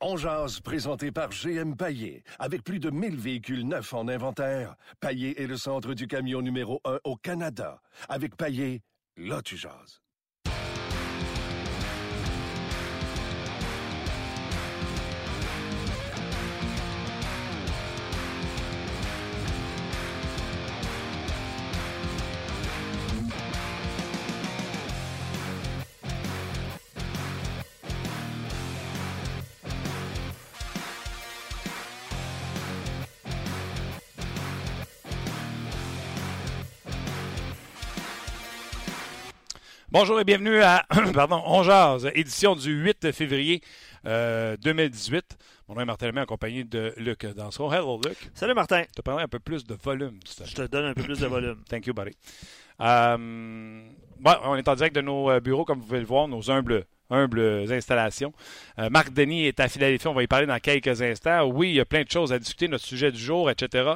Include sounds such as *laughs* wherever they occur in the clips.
On jase, présenté par GM Paillé. Avec plus de 1000 véhicules neufs en inventaire, Paillé est le centre du camion numéro 1 au Canada. Avec Paillé, là tu. Bonjour et bienvenue à *clears throat* pardon, On Jazz, édition du 8 février euh, 2018. Mon nom est Martin Lemay, accompagné de Luc Dansereau. Hello, Luc. Salut, Martin. Je te parler un peu plus de volume. te Je te donne un peu plus de *clears throat* volume. Thank you, buddy. Euh, bon, on est en direct de nos euh, bureaux, comme vous pouvez le voir, nos humbles, humbles installations. Euh, Marc Denis est à Philadelphie. On va y parler dans quelques instants. Oui, il y a plein de choses à discuter, notre sujet du jour, etc.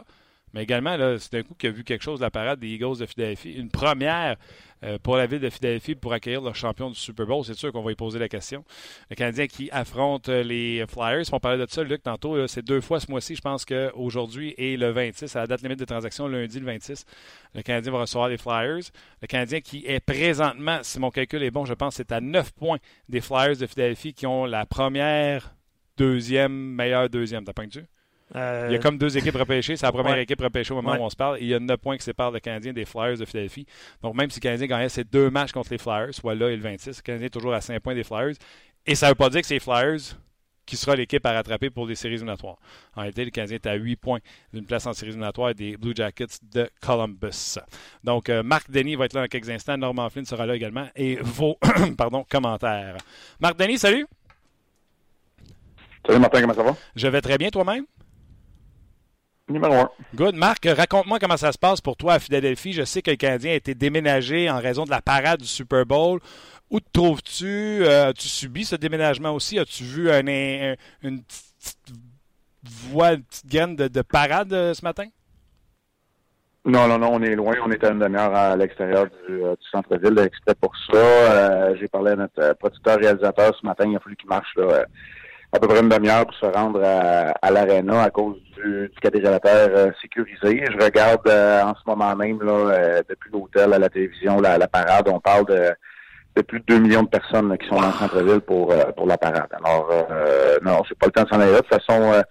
Mais également, c'est un coup qu'il a vu quelque chose de la parade des Eagles de Philadelphie. Une première euh, pour la ville de Philadelphie pour accueillir le champion du Super Bowl. C'est sûr qu'on va y poser la question. Le Canadien qui affronte euh, les Flyers. On parlait de ça, Luc, tantôt. C'est deux fois ce mois-ci. Je pense qu'aujourd'hui et le 26, à la date limite de transaction, lundi le 26, le Canadien va recevoir les Flyers. Le Canadien qui est présentement, si mon calcul est bon, je pense, c'est à 9 points des Flyers de Philadelphie qui ont la première, deuxième, meilleure deuxième. T'as tu Euh, il y a comme deux équipes repêchées. C'est la première Ouais. équipe repêchée au moment Ouais. où on se parle. Et il y a 9 points qui séparent le Canadien des Flyers de Philadelphie. Donc, même si le Canadien gagnait ses deux matchs contre les Flyers, soit là et le 26, le Canadien est toujours à 5 points des Flyers. Et ça ne veut pas dire que c'est les Flyers qui sera l'équipe à rattraper pour les séries éliminatoires. En réalité, le Canadien est à 8 points d'une place en séries éliminatoires des Blue Jackets de Columbus. Donc, euh, Marc Denis va être là dans quelques instants. Norman Flynn sera là également. Et vos *coughs* pardon, commentaires. Marc Denis, salut. Salut Martin, comment ça va? Je vais très bien toi-même? Numéro 1. Good. Marc, raconte-moi comment ça se passe pour toi à Philadelphie. Je sais que le Canadien a été déménagé en raison de la parade du Super Bowl. Où te trouves-tu? Euh, As-tu subi ce déménagement aussi? As-tu vu un- un- une petite voie, une petite graine de, de parade euh, ce matin? Non, non, non, on est loin. On est à une demi-heure à l'extérieur du, euh, du centre-ville, exprès pour ça. Euh, J'ai parlé à notre producteur-réalisateur ce matin. Il a fallu qu'il marche là, à peu près une demi-heure pour se rendre à, à l'aréna à cause du, du quadrilatère euh, sécurisé. Je regarde euh, en ce moment même, là, euh, depuis l'hôtel à la télévision, la, parade, on parle de, de plus de 2 millions de personnes là, qui sont dans le centre-ville pour, euh, pour la parade. Alors, euh, non, c'est pas le temps de s'en aller là. De toute façon, euh,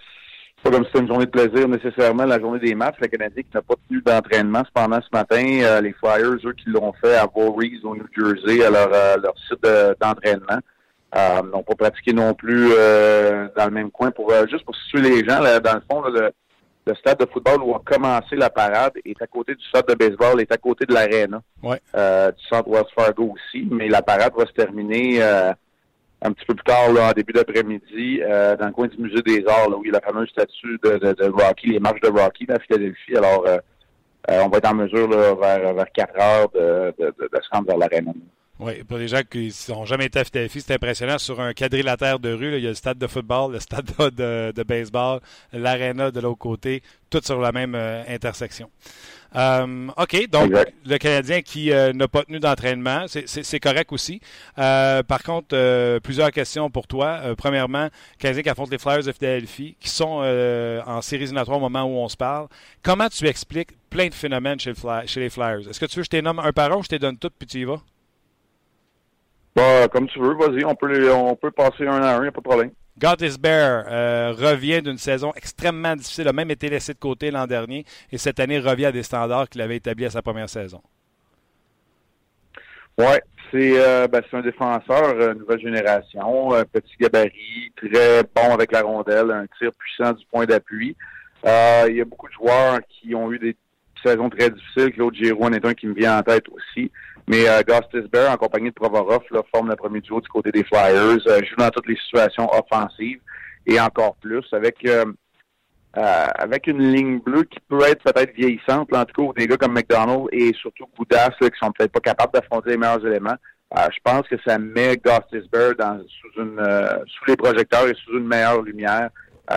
c'est pas comme si c'était une journée de plaisir nécessairement, la journée des matchs. Le Canadien qui n'a pas tenu d'entraînement cependant ce matin. les Flyers, eux, qui l'ont fait à Voorhees, au New Jersey, à leur, leur site de- d'entraînement. Euh, n'ont pas pratiqué non plus euh, dans le même coin. Pour euh, Juste pour situer les gens, là, dans le fond, là, le, le stade de football où a commencé la parade est à côté du stade de baseball, est à côté de l'aréna. Ouais. Euh, du centre Wells Fargo aussi. Mais la parade va se terminer euh, un petit peu plus tard, là, en début d'après-midi, euh, dans le coin du musée des Arts, là, où il y a la fameuse statue de, de, de Rocky, les marches de Rocky à Philadelphie. Alors, on va être en mesure là, vers, vers 4 heures de, de, de, de se rendre vers l'aréna. Oui, pour les gens qui n'ont jamais été à Philadelphie, c'est impressionnant. Sur un quadrilatère de rue, là, il y a le stade de football, le stade de, de baseball, l'aréna de l'autre côté, tout sur la même euh, intersection. Euh, OK, donc Exact. le Canadien qui euh, n'a pas tenu d'entraînement, c'est- correct aussi. Par contre, plusieurs questions pour toi. Premièrement, le Canadien qui affronte les Flyers de Philadelphie, qui sont euh, en séries éliminatoires au moment où on se parle. Comment tu expliques plein de phénomènes chez, le Fly- chez les Flyers? Est-ce que tu veux que je te les nomme un par un ou je te donne toutes puis tu y vas? Bah, comme tu veux, vas-y, on peut, on peut passer un à un, il n'y a pas de problème. Bear euh, revient d'une saison extrêmement difficile, a même été laissé de côté l'an dernier et cette année revient à des standards qu'il avait établis à sa première saison. C'est euh, ben, c'est un défenseur euh, nouvelle génération, un petit gabarit, très bon avec la rondelle, un tir puissant du point d'appui. Il y a beaucoup de joueurs qui ont eu des saisons très difficiles. Claude Giroux en est un qui me vient en tête aussi. Mais euh, Bear, en compagnie de Provorov, là, forme le premier duo du côté des Flyers, euh, joue dans toutes les situations offensives et encore plus avec euh, euh, avec une ligne bleue qui peut être peut-être vieillissante, en tout cas, des gars comme McDonald et surtout Goudas, qui sont peut-être pas capables d'affronter les meilleurs éléments. Euh, je pense que ça met Bear dans sous une euh, sous les projecteurs et sous une meilleure lumière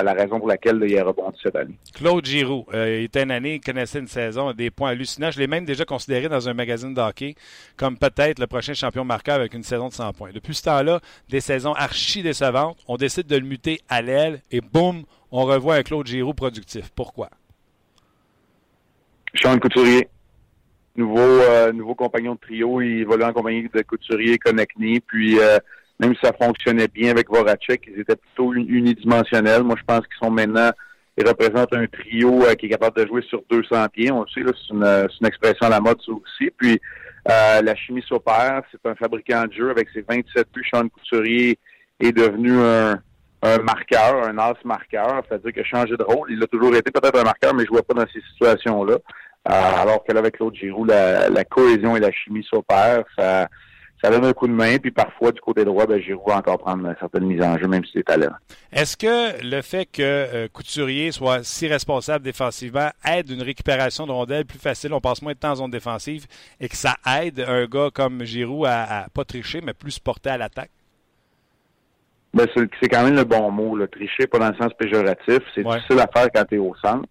la raison pour laquelle il a rebondi cette année. Claude Giroux, euh, il était une année, il connaissait une saison, des points hallucinants. Je l'ai même déjà considéré dans un magazine de hockey comme peut-être le prochain champion marqueur avec une saison de 100 points. Depuis ce temps-là, des saisons archi décevantes, on décide de le muter à l'aile et boum, on revoit un Claude Giroux productif. Pourquoi? Sean Couturier. Nouveau, euh, nouveau compagnon de trio, il évolue en compagnie de Couturier Konechny, puis euh, même si ça fonctionnait bien avec Voracek, ils étaient plutôt unidimensionnels. Moi, je pense qu'ils sont maintenant, ils représentent un trio euh, qui est capable de jouer sur 200 pieds. On le sait, c'est une, une, expression à la mode, ça aussi. Puis, euh, la chimie s'opère. C'est un fabricant de jeu avec ses 27 buts. Sean Couturier est devenu un, un marqueur, un as marqueur. C'est-à-dire qu'il a changé de rôle. Il a toujours été peut-être un marqueur, mais il jouait pas dans ces situations-là. Euh, alors que là, avec Claude Giroux, la, la cohésion et la chimie s'opèrent. Ça, ça donne un coup de main, puis parfois, du côté droit, ben, Giroud va encore prendre certaines mises en jeu, même si c'est talent. Est-ce que le fait que euh, Couturier soit si responsable défensivement aide une récupération de rondelles plus facile, on passe moins de temps en zone défensive, et que ça aide un gars comme Giroud à, à pas tricher, mais plus porter à l'attaque? Ben, c'est quand même le bon mot, le tricher, pas dans le sens péjoratif. C'est ouais. difficile à faire quand tu es au centre.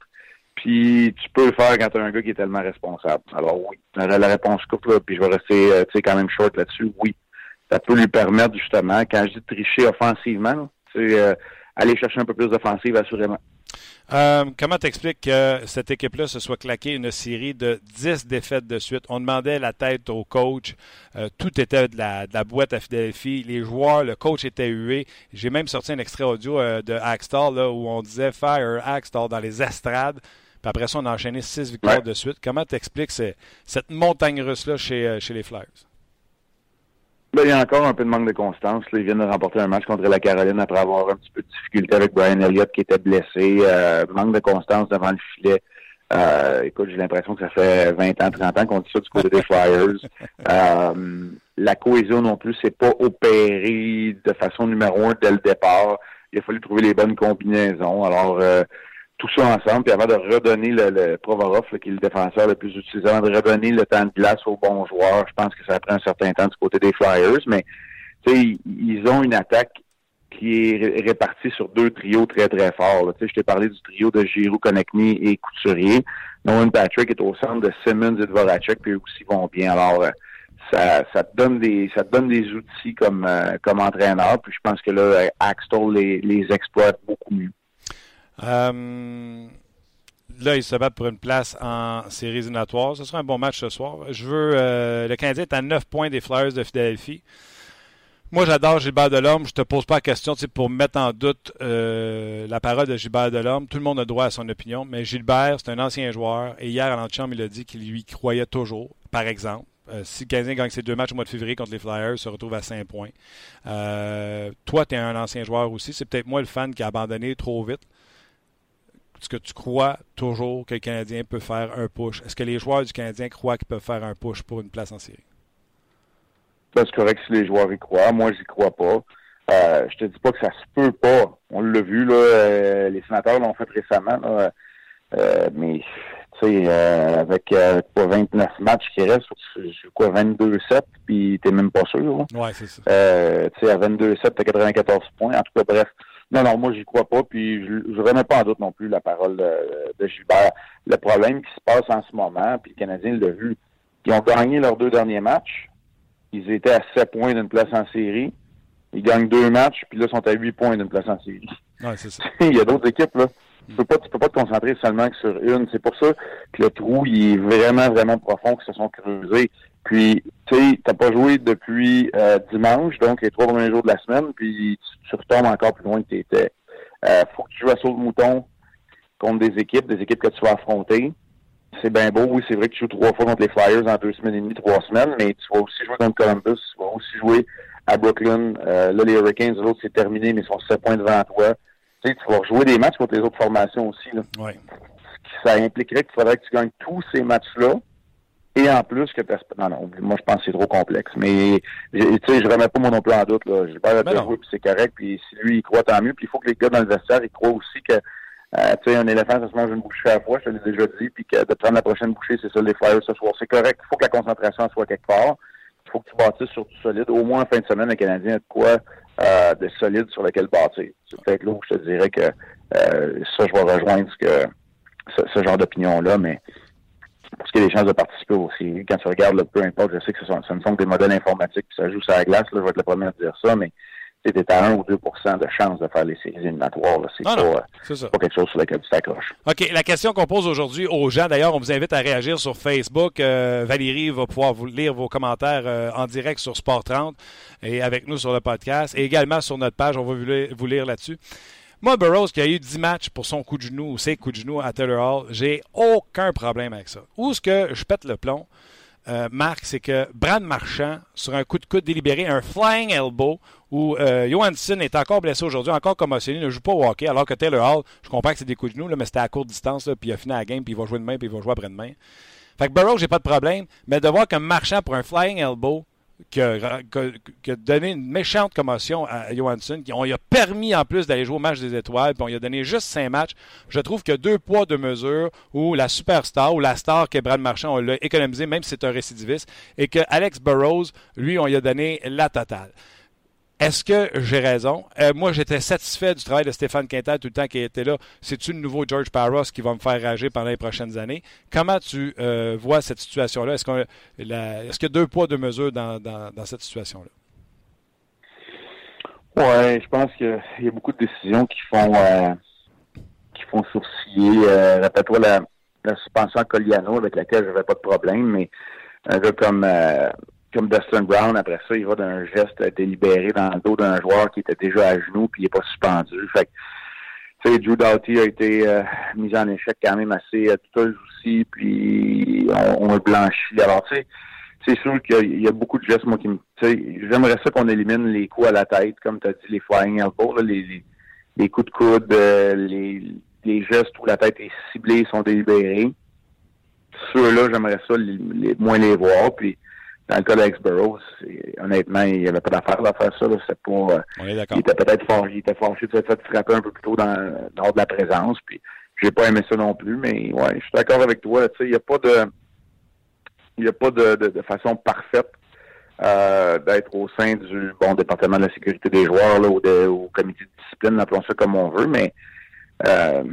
Puis tu peux le faire quand tu as un gars qui est tellement responsable. Alors oui, la réponse courte, là, puis je vais rester euh, quand même short là-dessus, oui. Ça peut lui permettre justement, quand je dis tricher offensivement, c'est euh, aller chercher un peu plus d'offensive assurément. Euh, comment t'expliques que cette équipe-là se soit claquée une série de 10 défaites de suite? On demandait la tête au coach. Euh, tout était de la, boîte à Philadelphie. Les joueurs, le coach était hué. J'ai même sorti un extrait audio de Axtall là, où on disait Fire Axtall dans les estrades. Puis après ça, on a enchaîné six victoires ouais. de suite. Comment t'expliques cette montagne russe-là chez, euh, chez les Flyers? Ben, il y a encore un peu de manque de constance. Là. Ils viennent de remporter un match contre la Caroline après avoir un petit peu de difficulté avec Brian Elliott qui était blessé. Euh, manque de constance devant le filet. Euh, écoute, j'ai l'impression que ça fait 20 ans, 30 ans qu'on dit ça du côté des *laughs* Flyers. Euh, la cohésion non plus, c'est pas opéré de façon numéro un dès le départ. Il a fallu trouver les bonnes combinaisons. Alors, tout ça ensemble, puis avant de redonner le, le Provorov, là, qui est le défenseur le plus utilisé, avant de redonner le temps de glace aux bons joueurs, je pense que ça prend un certain temps du côté des Flyers, mais ils, ont une attaque qui est répartie sur deux trios très, très forts. Je t'ai parlé du trio de Giroud, Konechny et Couturier. Nolan Patrick est au centre de Simmons et de Voracek, puis eux aussi vont bien. Alors, ça, ça te donne des ça te donne des outils comme, euh, comme entraîneur, puis je pense que là, Axtell les, les exploite beaucoup mieux. Euh, là, ils se battent pour une place en séries éliminatoires. Ce sera un bon match ce soir. Je veux. Euh, le Canadien est à 9 points des Flyers de Philadelphie. Moi, j'adore Gilbert Delorme. Je te pose pas la question pour mettre en doute euh, la parole de Gilbert Delorme. Tout le monde a droit à son opinion. Mais Gilbert, c'est un ancien joueur. Et hier, à l'antichambre, il a dit qu'il lui croyait toujours, par exemple. Si le Canadien gagne ses deux matchs au mois de février contre les Flyers, se retrouve à 5 points. Toi, tu es un ancien joueur aussi. C'est peut-être moi le fan qui a abandonné trop vite. Est-ce que tu crois toujours que le Canadien peut faire un push? Est-ce que les joueurs du Canadien croient qu'ils peuvent faire un push pour une place en série? C'est correct si les joueurs y croient. Moi, j'y crois pas. Euh, je te dis pas que ça se peut pas. On l'a vu, là, euh, les sénateurs l'ont fait récemment, là, euh, mais tu sais, euh, avec quoi, 29 matchs qui restent, quoi, 22-7, puis t'es même pas sûr. Là. Ouais, c'est ça. tu sais, à 22-7, t'as 94 points. En tout cas, bref. Non, non, moi, j'y crois pas, puis je ne remets pas en doute non plus la parole de, de, Gilbert. Le problème qui se passe en ce moment, puis le Canadien l'a vu, ils ont gagné leurs deux derniers matchs. Ils étaient à 7 points d'une place en série. Ils gagnent deux matchs, puis là, ils sont à 8 points d'une place en série. Ouais, c'est ça. *laughs* il y a d'autres équipes, là. Tu peux pas, tu peux pas te concentrer seulement que sur une. C'est pour ça que le trou, il est vraiment, vraiment profond, qu'ils se sont creusés. Puis, tu sais, t'as pas joué depuis euh, dimanche, donc les trois premiers jours de la semaine, puis tu, tu retombes encore plus loin que tu étais. Euh, faut que tu joues à saut de mouton contre des équipes, des équipes que tu vas affronter. C'est bien beau, oui, c'est vrai que tu joues trois fois contre les Flyers en deux semaines et demie, trois semaines, mais tu vas aussi jouer contre Columbus, tu vas aussi jouer à Brooklyn. Euh, là, les Hurricanes, eux autres, c'est terminé, mais ils sont sept points devant toi. Tu sais, tu vas jouer des matchs contre les autres formations aussi. Là. Ouais. Ça impliquerait qu'il faudrait que tu gagnes tous ces matchs-là et en plus que non, non, moi je pense que c'est trop complexe. Mais tu sais, je remets pas mon plus en doute. Là. Gilbert a joué, puis c'est correct, puis si lui il croit tant mieux, puis il faut que les gars dans le vestiaire ils croient aussi que euh, tu sais, un éléphant, ça se mange une bouchée à la fois, je te l'ai déjà dit, puis que de prendre la prochaine bouchée, c'est ça les Flyers ce soir. C'est correct. Il faut que la concentration soit quelque part. Il faut que tu bâtisses sur du solide. Au moins en fin de semaine, le Canadien a de quoi euh, de solide sur lequel bâtir. C'est peut-être là où je te dirais que ça, je vais rejoindre ce, que, ce, genre d'opinion-là, mais parce qu'il y a des chances de participer aussi. Quand tu regardes, le peu importe, je sais que ce, sont, ce ne sont que des modèles informatiques, puis ça joue sur la glace, là, je vais être le premier à dire ça, mais c'était à 1 ou 2% de chance de faire les séries éliminatoires. C'est pas, pas, quelque chose sur lequel tu t'accroches. OK. La question qu'on pose aujourd'hui aux gens, d'ailleurs, on vous invite à réagir sur Facebook. Euh, Valérie va pouvoir vous lire vos commentaires euh, en direct sur Sport 30 et avec nous sur le podcast et également sur notre page. On va vous lire, là-dessus. Moi, Burroughs, qui a eu 10 matchs pour son coup de genou ou ses coups de genou à Taylor Hall, j'ai aucun problème avec ça. Où est-ce que je pète le plomb? Euh, Marc, c'est que Brad Marchand, sur un coup de coude délibéré, un flying elbow, où euh, Johansson est encore blessé aujourd'hui, encore commotionné, ne joue pas au hockey, alors que Taylor Hall, je comprends que c'est des coups de genoux, là, mais c'était à courte distance, puis il a fini la game, puis il va jouer demain, puis il va jouer après-demain. Fait que Burrow, j'ai pas de problème, mais de voir qu'un marchand pour un flying elbow, qui a, donné une méchante commotion à Johansson, qui on lui a permis en plus d'aller jouer au match des étoiles, puis on lui a donné juste cinq matchs. Je trouve que deux poids, deux mesures, où la superstar ou la star que Brad Marchand, on l'a économisé, même si c'est un récidiviste, et que Alex Burrows, lui, on lui a donné la totale. Est-ce que j'ai raison? Euh, moi, j'étais satisfait du travail de Stéphane Quintal tout le temps qui était là. C'est-tu le nouveau George Parros qui va me faire rager pendant les prochaines années? Comment tu euh, vois cette situation-là? Est-ce, qu'il y a deux poids, deux mesures dans, cette situation-là? Oui, je pense qu'il y a beaucoup de décisions qui font euh, qui font sourciller. La, la suspension à Coliano avec laquelle je n'avais pas de problème, mais un gars comme comme Dustin Brown, après ça, il va d'un geste délibéré dans le dos d'un joueur qui était déjà à genoux puis il n'est pas suspendu. Fait tu sais, Drew Doughty a été euh, mis en échec quand même assez euh, aussi, puis on, le blanchit. Alors, tu sais, c'est sûr qu'il y, a beaucoup de gestes, moi, qui me... J'aimerais ça qu'on élimine les coups à la tête, comme tu as dit, les flying elbows, les, les, coups de coude, euh, les, gestes où la tête est ciblée, sont délibérés. Ceux-là, j'aimerais ça moins les voir, puis dans le cas Burrows, honnêtement, il n'y avait pas d'affaire à faire ça. C'est pas, euh, il était peut-être fort, il était fâché de se faire frapper un peu plus tôt dans, lors de la présence. Puis j'ai pas aimé ça non plus, mais ouais, je suis d'accord avec toi. Il n'y a pas de il n'y a pas de, de, façon parfaite euh, d'être au sein du bon département de la sécurité des joueurs là, ou de, au comité de discipline, appelons ça comme on veut, mais euh,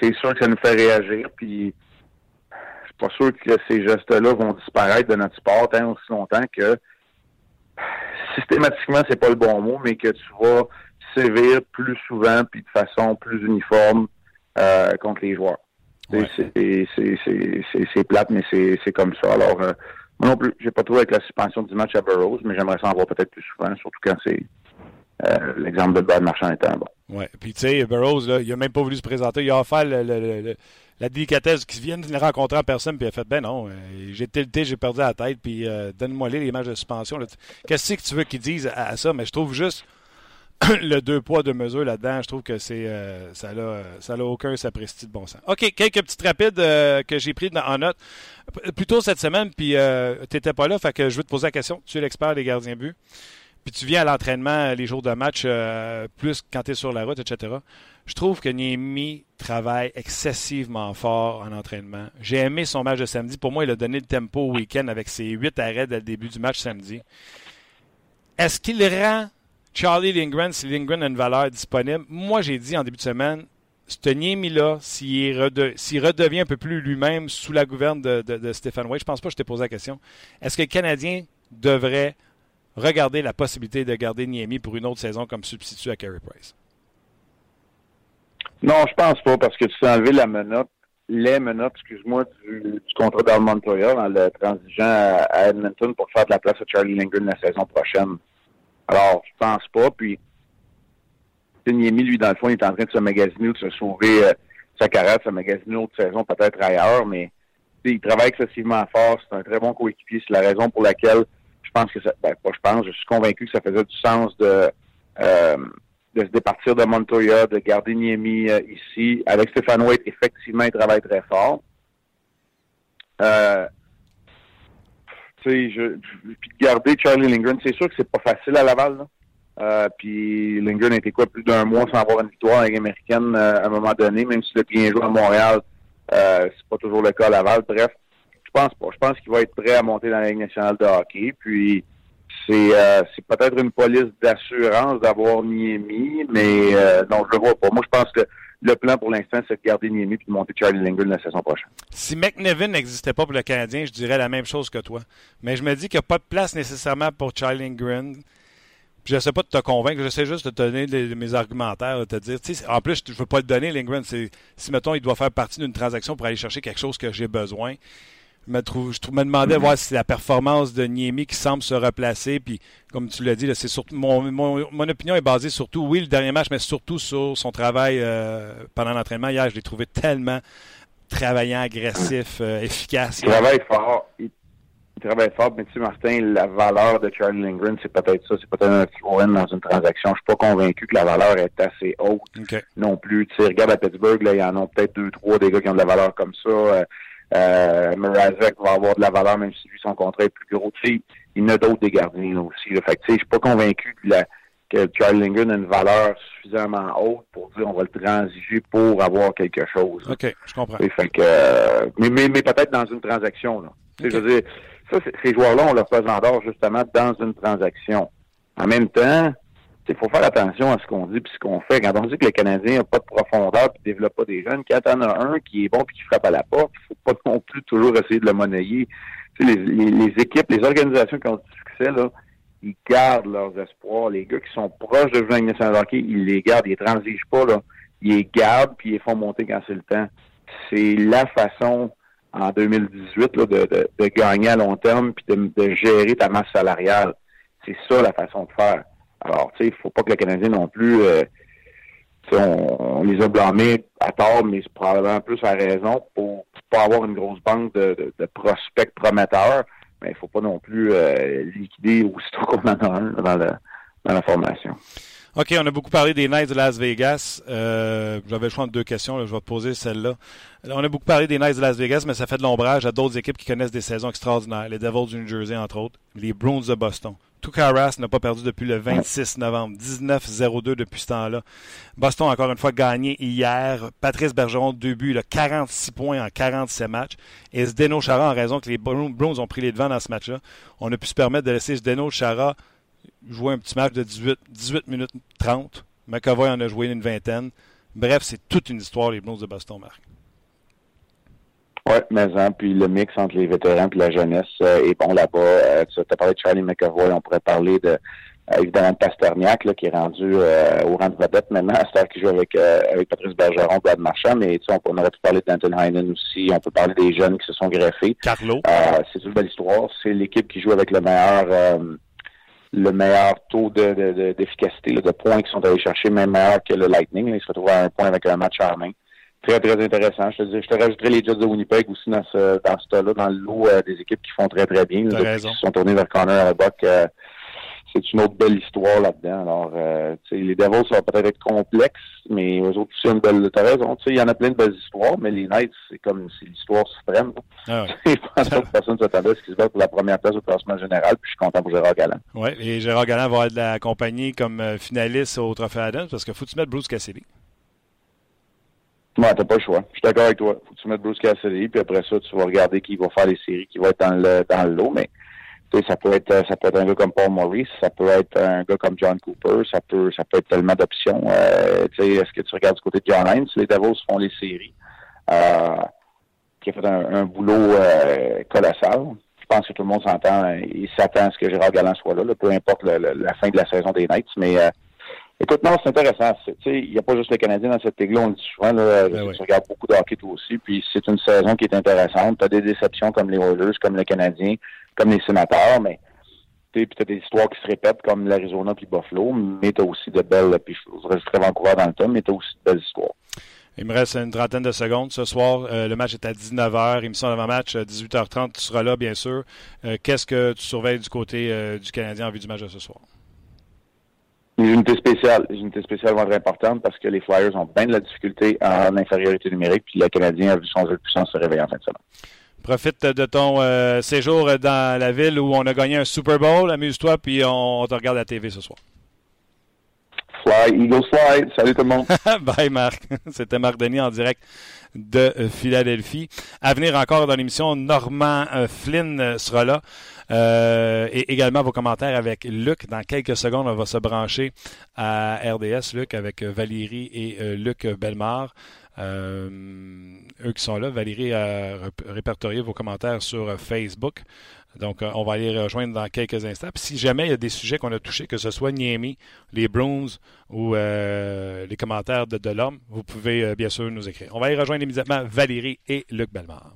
c'est sûr que ça nous fait réagir. Puis pas sûr que ces gestes-là vont disparaître de notre sport tant aussi longtemps que systématiquement, c'est pas le bon mot, mais que tu vas sévir plus souvent puis de façon plus uniforme euh, contre les joueurs. C'est plate, mais c'est comme ça. Alors, euh, moi non plus, j'ai pas trouvé avec la suspension du match à Burroughs, mais j'aimerais ça en voir peut-être plus souvent, surtout quand c'est euh, l'exemple de Brad Marchand étant bon. Oui, puis tu sais, Burroughs, là, il a même pas voulu se présenter. Il a offert le la délicatesse qui viennent de le rencontrer en personne, puis a fait Ben non, euh, j'ai tilté, j'ai perdu la tête, puis euh, donne-moi les images de suspension. Qu'est-ce que tu veux qu'ils disent à, ça? Mais je trouve juste *coughs* le deux poids, deux mesures là-dedans, je trouve que c'est euh, ça n'a ça aucun sapristi de bon sens. OK, quelques petites rapides que j'ai pris en note. Plutôt cette semaine, puis tu n'étais pas là, fait que je veux te poser la question. Tu es l'expert des gardiens buts. Puis tu viens à l'entraînement les jours de match, plus quand tu es sur la route, etc. Je trouve que Niemi travaille excessivement fort en entraînement. J'ai aimé son match de samedi. Pour moi, il a donné le tempo au week-end avec ses huit arrêts dès le début du match samedi. Est-ce qu'il rend Charlie Lindgren, si Lindgren a une valeur disponible? Moi, j'ai dit en début de semaine, ce Niemi-là, s'il redevient un peu plus lui-même sous la gouverne de, de, Stéphane White, je pense pas que je t'ai posé la question. Est-ce que le Canadien devrait regarder la possibilité de garder Niemi pour une autre saison comme substitut à Carey Price? Non, je pense pas, parce que tu t'es enlevé la menotte, les menottes, excuse-moi, du, contrat d'Almontoya en le transigeant à, Edmonton pour faire de la place à Charlie Lindgren la saison prochaine. Alors, je pense pas. Puis, Niemi, lui, dans le fond, il est en train de se magasiner ou de se sauver euh, sa carrière, de se magasiner autre saison peut-être ailleurs, mais il travaille excessivement fort. C'est un très bon coéquipier. C'est la raison pour laquelle pense que ben, je pense, je suis convaincu que ça faisait du sens de, euh, de se départir de Montoya, de garder Niemi euh, ici. Avec Stéphane White, effectivement, il travaille très fort. Euh, je, puis de garder Charlie Lindgren, c'est sûr que c'est pas facile à Laval. Là. Puis Lindgren été quoi plus d'un mois sans avoir une victoire en américaine euh, à un moment donné, même s'il a bien joué à Montréal, euh, c'est pas toujours le cas à Laval. Bref, pense pas. Je pense qu'il va être prêt à monter dans la Ligue nationale de hockey. Puis euh, c'est peut-être une police d'assurance d'avoir Niemi, mais euh, non, je le vois pas. Moi, je pense que le plan pour l'instant, c'est de garder Niemi et de monter Charlie Lindgren la saison prochaine. Si McNevin n'existait pas pour le Canadien, je dirais la même chose que toi. Mais je me dis qu'il n'y a pas de place nécessairement pour Charlie Lindgren. Je ne sais pas de te convaincre, je sais juste de te donner mes argumentaires, de te dire, en plus, je ne veux pas le donner, Lindgren. Si, mettons, il doit faire partie d'une transaction pour aller chercher quelque chose que j'ai besoin, me, je me demandais voir si la performance de Niemi qui semble se replacer. Puis, comme tu l'as dit, c'est surtout mon, mon, opinion est basée surtout, oui, le dernier match, mais surtout sur son travail euh, pendant l'entraînement. Hier, je l'ai trouvé tellement travaillant, agressif, euh, efficace. Il travaille fort. Il, travaille fort, mais tu sais, Martin, la valeur de Charlie Lindgren, c'est peut-être ça. C'est peut-être un throw dans une transaction. Je suis pas convaincu que la valeur est assez haute non plus. Tu sais, regarde à Pittsburgh, là, il y en a peut-être deux, trois des gars qui ont de la valeur comme ça. Euh, euh, Mrazek va avoir de la valeur même si lui, son contrat est plus gros. Tu sais, il y en a d'autres des gardiens aussi. Là. Fait que, tu sais, je suis pas convaincu que, la, que Charlie Lindgren a une valeur suffisamment haute pour dire on va le transiger pour avoir quelque chose. OK, je comprends. fait que, euh, mais mais, mais peut-être dans une transaction. Là. Okay. Je veux dire, ça, ces joueurs-là, on leur pesant d'or justement dans une transaction. En même temps, il faut faire attention à ce qu'on dit et ce qu'on fait. Quand on dit que les Canadiens n'ont pas de profondeur et ne développent pas des jeunes, quand en as un qui est bon et qui frappe à la porte, il faut pas non plus toujours essayer de le monnayer. Sais, les, les, équipes, les organisations qui ont du succès, là, ils gardent leurs espoirs. Les gars qui sont proches de jouer national hockey, ils les gardent, ils ne transigent pas. Là. Ils les gardent puis ils les font monter quand c'est le temps. C'est la façon en 2018 là, de, de, de, gagner à long terme puis de, de gérer ta masse salariale. C'est ça la façon de faire. Alors, tu sais, il faut pas que le Canadien non plus, euh, on, les a blâmés à tort, mais c'est probablement plus à raison pour, pas avoir une grosse banque de, prospects prometteurs. Mais il faut pas non plus euh, liquider aussitôt qu'on en a dans, la formation. OK, on a beaucoup parlé des Knights de Las Vegas. Euh, J'avais le choix de deux questions. je vais te poser celle-là. On a beaucoup parlé des Knights de Las Vegas, mais ça fait de l'ombrage à d'autres équipes qui connaissent des saisons extraordinaires. Les Devils du New Jersey, entre autres. Les Bruins de Boston. Tukaras n'a pas perdu depuis le 26 novembre. 19-0-2 depuis ce temps-là. Boston, encore une fois, gagné hier. Patrice Bergeron, deux buts, 46 points en 47 matchs. Et Zdeno Chara, en raison que les Bruins ont pris les devants dans ce match-là, on a pu se permettre de laisser Zdeno Chara jouer un petit match de 18, 18 minutes 30. McAvoy en a joué une vingtaine. Bref, c'est toute une histoire, les Blues de Boston, Marc. Oui, mais hein, puis le mix entre les vétérans et la jeunesse euh, est bon là-bas. Euh, tu as parlé de Charlie McAvoy, on pourrait parler de euh, évidemment de Pasterniak, là, qui est rendu au rang de vedette maintenant, à ce qui joue avec, avec Patrice Bergeron, Brad Marchand, mais tu sais, on, aurait pu parler d'Anton Heinen aussi, on peut parler des jeunes qui se sont greffés. Carlo. c'est une belle histoire. C'est l'équipe qui joue avec le meilleur le meilleur taux d'efficacité, de, de, points qui sont allés chercher, même meilleur que le Lightning. Ils se retrouvent à un point avec un match en main. Très, très intéressant. Je te, dis, je te rajouterai les Jets de Winnipeg aussi dans ce, dans ce là dans le lot euh, des équipes qui font très, très bien. Les qui sont tournés vers Connor Buck. Euh, c'est une autre belle histoire là-dedans. Alors, euh, les Devils, ça va peut-être être complexe, mais eux autres aussi une belle. T'as raison, il y en a plein de belles histoires, mais les Knights, c'est comme c'est l'histoire suprême. Ah ouais. *laughs* je pense pas que personne s'attendait à ce qu'ils se battent pour la première place au classement général, puis je suis content pour Gérard Galland. Oui, et Gérard Galland va être accompagné comme euh, finaliste au Trophée Adams parce qu'il faut que tu mettes Bruce Cassidy. Ouais, t'as pas le choix. Je suis d'accord avec toi. Faut que tu mettes Bruce Cassidy, puis après ça, tu vas regarder qui va faire les séries, qui va être dans le dans le lot, mais ça peut être ça peut être un gars comme Paul Maurice, ça peut être un gars comme John Cooper, ça peut ça peut être tellement d'options. Euh, est-ce que tu regardes du côté de John Hines, les Devils font les séries, euh, qui a fait un, boulot euh, colossal. Je pense que tout le monde s'entend, il s'attend à ce que Gérard Galland soit là, peu importe la fin de la saison des Knights, mais Écoute, non, c'est intéressant. Il n'y a pas juste les Canadiens dans cette ligue-là, on le dit souvent. Là, ben tu regardes beaucoup de hockey toi aussi, puis c'est une saison qui est intéressante. Tu as des déceptions comme les Oilers, comme les Canadiens, comme les Sénateurs, mais puis tu as des histoires qui se répètent comme l'Arizona puis Buffalo, mais tu as aussi de belles, puis je rajouterais Vancouver dans le temps, mais tu as aussi de belles histoires. Il me reste une trentaine de secondes ce soir. Euh, le match est à 19h. Émission d'avant-match, 18h30. Tu seras là, bien sûr. Euh, qu'est-ce que tu surveilles du côté euh, du Canadien en vue du match de ce soir? Les unités spéciales. Les unités spéciales vont être importantes parce que les Flyers ont bien de la difficulté en infériorité numérique, puis le Canadien a vu son jeu de puissance se réveiller en fin de semaine. Profite de ton euh, séjour dans la ville où on a gagné un Super Bowl. Amuse-toi, puis on, te regarde à la TV ce soir. Fly, Eagles Fly. Salut tout le monde. *laughs* Bye, Marc. *laughs* C'était Marc Denis en direct de euh, Philadelphie. À venir encore dans l'émission, Normand euh, Flynn sera là. Et également vos commentaires avec Luc. Dans quelques secondes, on va se brancher à RDS, Luc, avec Valérie et Luc Belmar. eux qui sont là, Valérie a répertorié vos commentaires sur Facebook. Donc, euh, on va aller rejoindre dans quelques instants. Puis si jamais il y a des sujets qu'on a touchés, que ce soit Niemi, les Bruins ou euh, les commentaires de, de l'homme, vous pouvez euh, bien sûr nous écrire. On va aller rejoindre immédiatement Valérie et Luc Belmar.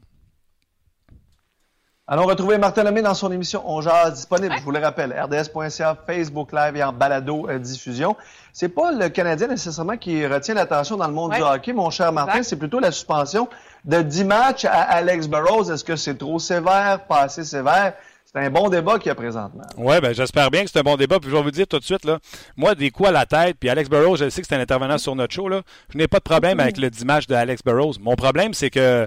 Allons retrouver Martin Lemay dans son émission On Jazz disponible, je vous le rappelle, rds.ca, Facebook Live et en balado diffusion. C'est pas le Canadien nécessairement qui retient l'attention dans le monde du hockey, mon cher Martin, c'est plutôt la suspension de 10 matchs à Alex Burrows. Est-ce que c'est trop sévère, pas assez sévère? C'est un bon débat qu'il y a présentement. Oui, ben j'espère bien que c'est un bon débat. Puis je vais vous dire tout de suite, là, moi, des coups à la tête, puis Alex Burrows, je sais que c'est un intervenant sur notre show, là, je n'ai pas de problème avec le 10 matchs de Alex Burrows. Mon problème, c'est que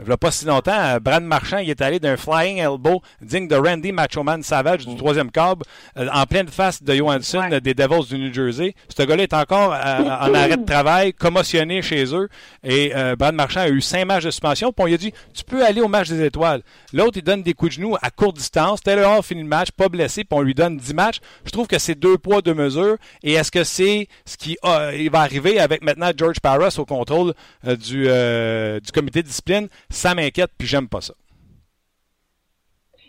il n'y a pas si longtemps, Brad Marchand il est allé d'un flying elbow digne de Randy Machoman Savage du mm. troisième câble euh, en pleine face de Johansson des Devils du New Jersey. Ce gars-là est encore euh, en *laughs* arrêt de travail, commotionné chez eux. Et euh, Brad Marchand a eu cinq matchs de suspension. Puis on lui a dit Tu peux aller au match des étoiles. L'autre, il donne des coups de genoux à courte distance. Taylor Hall finit le match, pas blessé, puis on lui donne dix matchs. Je trouve que c'est deux poids, deux mesures. Et est-ce que c'est ce qui il va arriver avec maintenant George Parras au contrôle du, du comité de discipline? Ça m'inquiète, puis j'aime pas ça.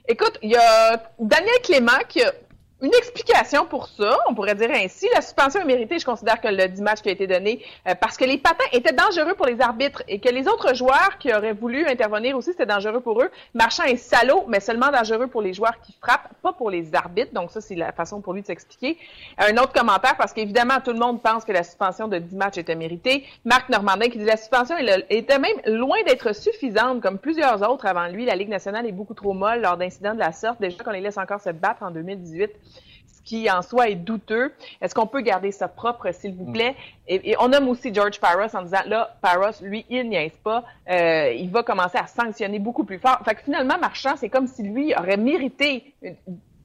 Écoute, il y a Daniel Clément qui a une explication pour ça, on pourrait dire ainsi. La suspension est méritée, je considère que le 10 matchs qui a été donné, euh, parce que les patins étaient dangereux pour les arbitres et que les autres joueurs qui auraient voulu intervenir aussi, c'était dangereux pour eux. Marchand est salaud, mais seulement dangereux pour les joueurs qui frappent, pas pour les arbitres. Donc ça, c'est la façon pour lui de s'expliquer. Un autre commentaire, parce qu'évidemment, tout le monde pense que la suspension de 10 matchs était méritée. Marc Normandin qui dit la suspension était même loin d'être suffisante, comme plusieurs autres avant lui. La Ligue nationale est beaucoup trop molle lors d'incidents de la sorte. Déjà qu'on les laisse encore se battre en 2018 qui en soi est douteux. Est-ce qu'on peut garder ça propre, s'il vous plaît? Et, on nomme aussi George Paros en disant, là, Paros, lui, il niaise pas. Euh, il va commencer à sanctionner beaucoup plus fort. Fait que finalement, Marchand, c'est comme si lui aurait mérité